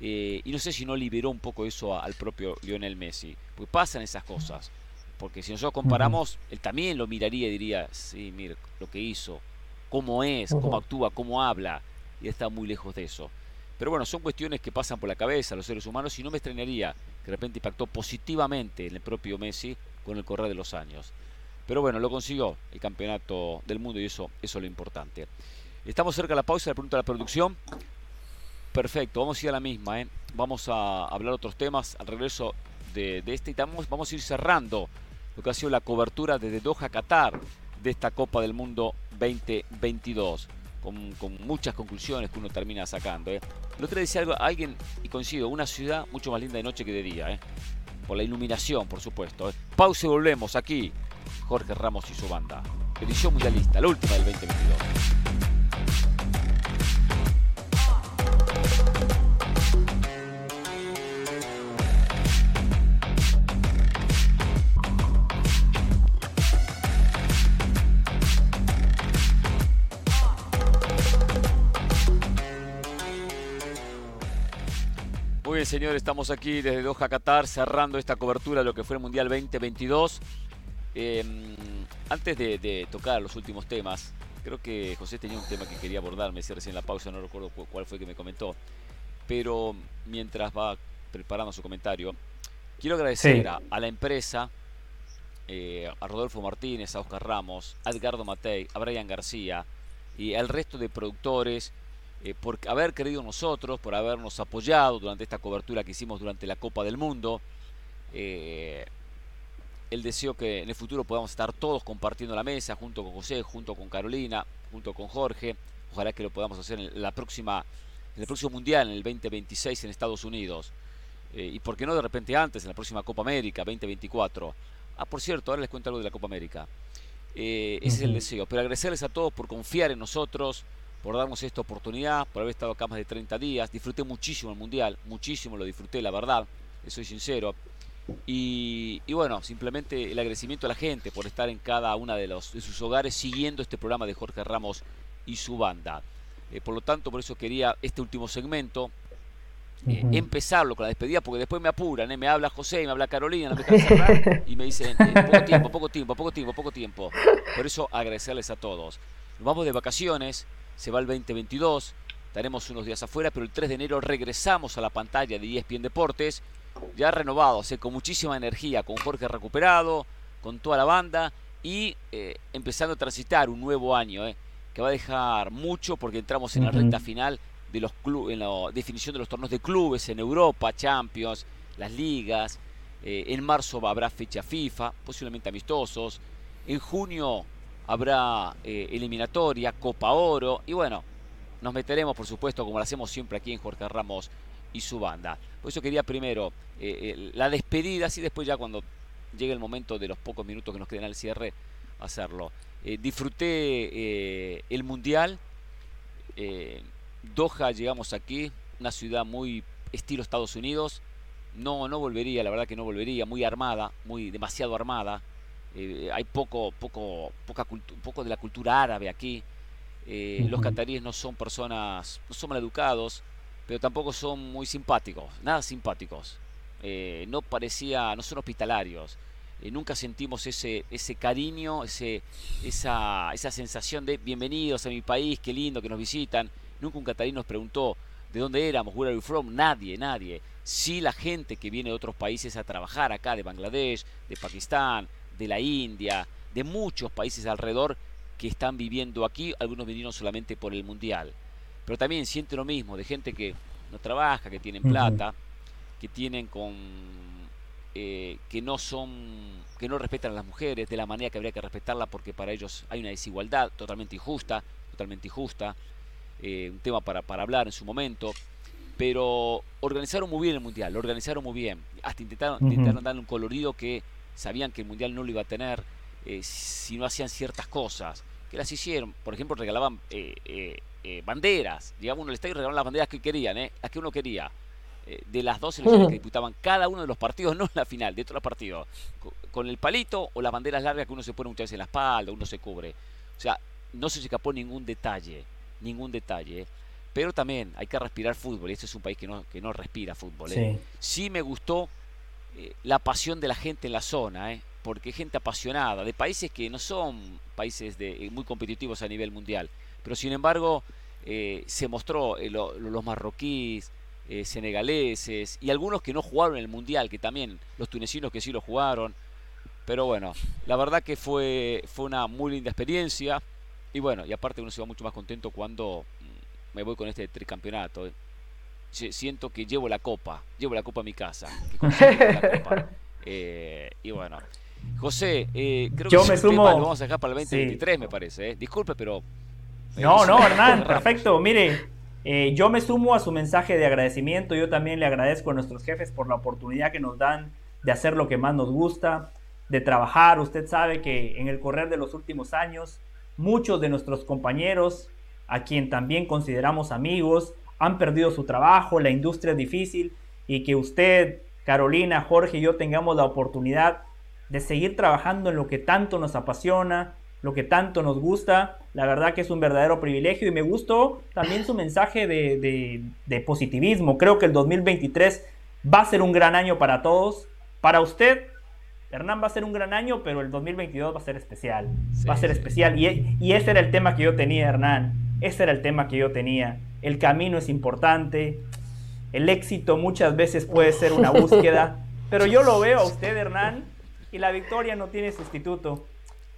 Eh, y no sé si no liberó un poco eso a, al propio Lionel Messi, pues pasan esas cosas. Porque si nosotros comparamos, él también lo miraría y diría, sí, mire lo que hizo, cómo es, cómo actúa, cómo habla, y está muy lejos de eso. Pero bueno, son cuestiones que pasan por la cabeza a los seres humanos y no me extrañaría que de repente impactó positivamente en el propio Messi con el correr de los años. Pero bueno, lo consiguió el campeonato del mundo y eso, eso es lo importante. Estamos cerca de la pausa, la pregunta de la producción. Perfecto, vamos a ir a la misma. ¿eh? Vamos a hablar otros temas al regreso de, de este y vamos, vamos a ir cerrando lo que ha sido la cobertura desde Doha, Qatar, de esta Copa del Mundo 2022. Con, muchas conclusiones que uno termina sacando. ¿eh? El otro decía algo, alguien, y coincido, una ciudad mucho más linda de noche que de día, ¿eh? por la iluminación, por supuesto. ¿eh? Pausa y volvemos aquí. Jorge Ramos y su banda. Edición mundialista, la última del 2022. Muy bien, señor, estamos aquí desde Doha, Qatar, cerrando esta cobertura de lo que fue el Mundial 2022. Eh, antes de, de, tocar los últimos temas, creo que José tenía un tema que quería abordar, me decía recién la pausa, no recuerdo cuál fue que me comentó. Pero mientras va preparando su comentario, quiero agradecer sí. a, a, la empresa, eh, a Rodolfo Martínez, a Oscar Ramos, a Edgardo Matei, a Brian García y al resto de productores eh, por haber creído en nosotros, por habernos apoyado durante esta cobertura que hicimos durante la Copa del Mundo. Eh, el deseo que en el futuro podamos estar todos compartiendo la mesa, junto con José, junto con Carolina, junto con Jorge. Ojalá que lo podamos hacer en la próxima, en el próximo mundial, en el 2026 en Estados Unidos. Eh, y por qué no de repente antes, en la próxima Copa América 2024. Ah, por cierto, ahora les cuento algo de la Copa América. Eh, ese es el deseo. Pero agradecerles a todos por confiar en nosotros, por darnos esta oportunidad, por haber estado acá más de 30 días. Disfruté muchísimo el Mundial, muchísimo lo disfruté, la verdad, soy sincero. Y, bueno, simplemente el agradecimiento a la gente por estar en cada una de, los, de sus hogares siguiendo este programa de Jorge Ramos y su banda. Eh, por lo tanto, por eso quería este último segmento eh, empezarlo con la despedida, porque después me apuran, ¿eh? me habla José, me habla Carolina, no me y me dicen poco tiempo, poco tiempo, poco tiempo, poco tiempo. Por eso agradecerles a todos. Nos vamos de vacaciones, se va el 2022, estaremos unos días afuera, pero el 3 de enero regresamos a la pantalla de ESPN Deportes ya renovado, con muchísima energía, con Jorge recuperado, con toda la banda y eh, empezando a transitar un nuevo año, eh, que va a dejar mucho porque entramos en la recta final de los clubes, en la definición de los torneos de clubes en Europa, Champions, las ligas. Eh, en marzo habrá fecha FIFA, posiblemente amistosos. En junio habrá eliminatoria, Copa Oro. Y bueno, nos meteremos, por supuesto, como lo hacemos siempre aquí en Jorge Ramos y su banda. Por eso quería primero eh, eh, la despedida, así después ya cuando llegue el momento de los pocos minutos que nos queden al cierre, hacerlo. Eh, disfruté el Mundial. Doha, llegamos aquí, una ciudad muy estilo Estados Unidos. No, no volvería, la verdad que no volvería, muy armada, muy demasiado armada. Hay poco, poco, poca poco de la cultura árabe aquí. Los cataríes no son personas, no son mal educados pero tampoco son muy simpáticos, nada simpáticos. Eh, no parecía, no son hospitalarios. Eh, nunca sentimos ese, ese cariño, ese, esa, esa sensación de bienvenidos a mi país, qué lindo que nos visitan. Nunca un catarí nos preguntó de dónde éramos, where are you from, nadie, nadie. Sí la gente que viene de otros países a trabajar acá, de Bangladesh, de Pakistán, de la India, de muchos países alrededor que están viviendo aquí, algunos vinieron solamente por el Mundial. Pero también siente lo mismo de gente que no trabaja, que tienen plata, que tienen con eh, que no son que no respetan a las mujeres de la manera que habría que respetarla porque para ellos hay una desigualdad totalmente injusta, totalmente injusta, eh, un tema para, para hablar en su momento, pero organizaron muy bien el mundial, lo organizaron muy bien, hasta intentaron, intentaron darle un colorido que sabían que el mundial no lo iba a tener eh, si no hacían ciertas cosas, que las hicieron, por ejemplo regalaban eh, banderas. Llegamos al estadio y regalaron las banderas que querían, ¿eh? las que uno quería. Eh, de las dos selecciones que disputaban cada uno de los partidos, no en la final, de todos los partidos. Con, el palito o las banderas largas que uno se pone muchas veces en la espalda, uno se cubre. O sea, no se escapó ningún detalle, ningún detalle. ¿eh? Pero también hay que respirar fútbol, y este es un país que no, que no respira fútbol. Sí. sí me gustó la pasión de la gente en la zona, porque gente apasionada, de países que no son países de, muy competitivos a nivel mundial pero sin embargo, eh, se mostró eh, los marroquíes, eh, senegaleses y algunos que no jugaron el Mundial, que también, los tunecinos que sí lo jugaron. Pero bueno, la verdad que fue, fue una muy linda experiencia. Y bueno, y aparte uno se va mucho más contento cuando mm, me voy con este tricampeonato. Siento que llevo la copa, llevo la copa a mi casa. y bueno, José, creo que me sumo... lo vamos a dejar para el 2023, me parece. Disculpe, pero no, no, Hernán, perfecto. Mire, eh, yo me sumo a su mensaje de agradecimiento. Yo también le agradezco a nuestros jefes por la oportunidad que nos dan de hacer lo que más nos gusta, de trabajar. Usted sabe que en el correr de los últimos años, muchos de nuestros compañeros, a quien también consideramos amigos, han perdido su trabajo, la industria es difícil y que usted, Carolina, Jorge y yo tengamos la oportunidad de seguir trabajando en lo que tanto nos apasiona, lo que tanto nos gusta. La verdad que es un verdadero privilegio y me gustó también su mensaje de, positivismo. Creo que el 2023 va a ser un gran año para todos. Para usted, Hernán va a ser un gran año, pero el 2022 va a ser especial. va a ser especial. Y, y ese era el tema que yo tenía, Hernán. Ese era el tema que yo tenía. El camino es importante. El éxito muchas veces puede ser una búsqueda. Pero yo lo veo a usted, Hernán, y la victoria no tiene sustituto.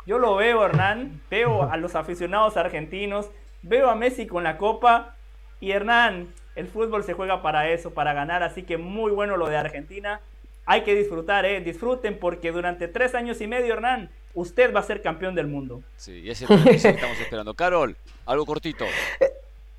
Yo lo veo, Hernán, veo a los aficionados argentinos, veo a Messi con la copa y Hernán, el fútbol se juega para eso, para ganar, así que muy bueno lo de Argentina. hay que disfrutar, ¿eh? Disfruten porque durante tres años y medio, Hernán, usted va a ser campeón del mundo. Sí, y ese es lo que estamos esperando. Carol, algo cortito.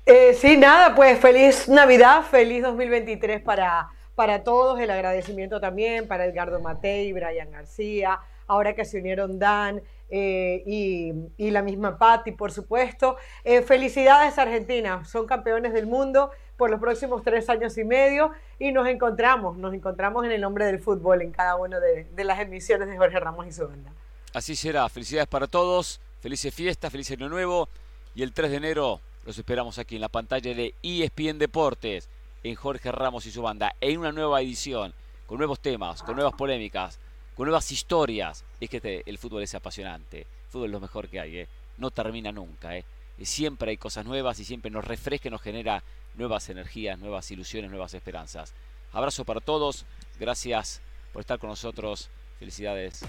Eh, sí, nada, pues feliz Navidad, feliz 2023 para, para todos. El agradecimiento también para Edgardo Matei, Brian García, ahora que se unieron Dan eh, y, la misma Patti, por supuesto. Eh, felicidades Argentina, son campeones del mundo por los próximos tres años y medio y nos encontramos, nos encontramos en el nombre del fútbol en cada una de, las emisiones de Jorge Ramos y su banda. Así será, felicidades para todos, felices fiestas, feliz año nuevo y el 3 de enero los esperamos aquí en la pantalla de ESPN Deportes, en Jorge Ramos y su banda, en una nueva edición, con nuevos temas, con nuevas polémicas, con nuevas historias. Es que este, el fútbol es apasionante, el fútbol es lo mejor que hay, ¿eh? no termina nunca. ¿eh? siempre hay cosas nuevas y siempre nos refresca nos genera nuevas energías, nuevas ilusiones, nuevas esperanzas. Abrazo para todos, gracias por estar con nosotros, felicidades,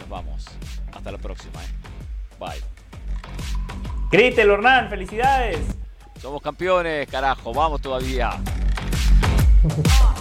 nos vamos, hasta la próxima. ¿eh? Bye. Grítelo, Hernán, felicidades. Somos campeones, carajo, vamos todavía.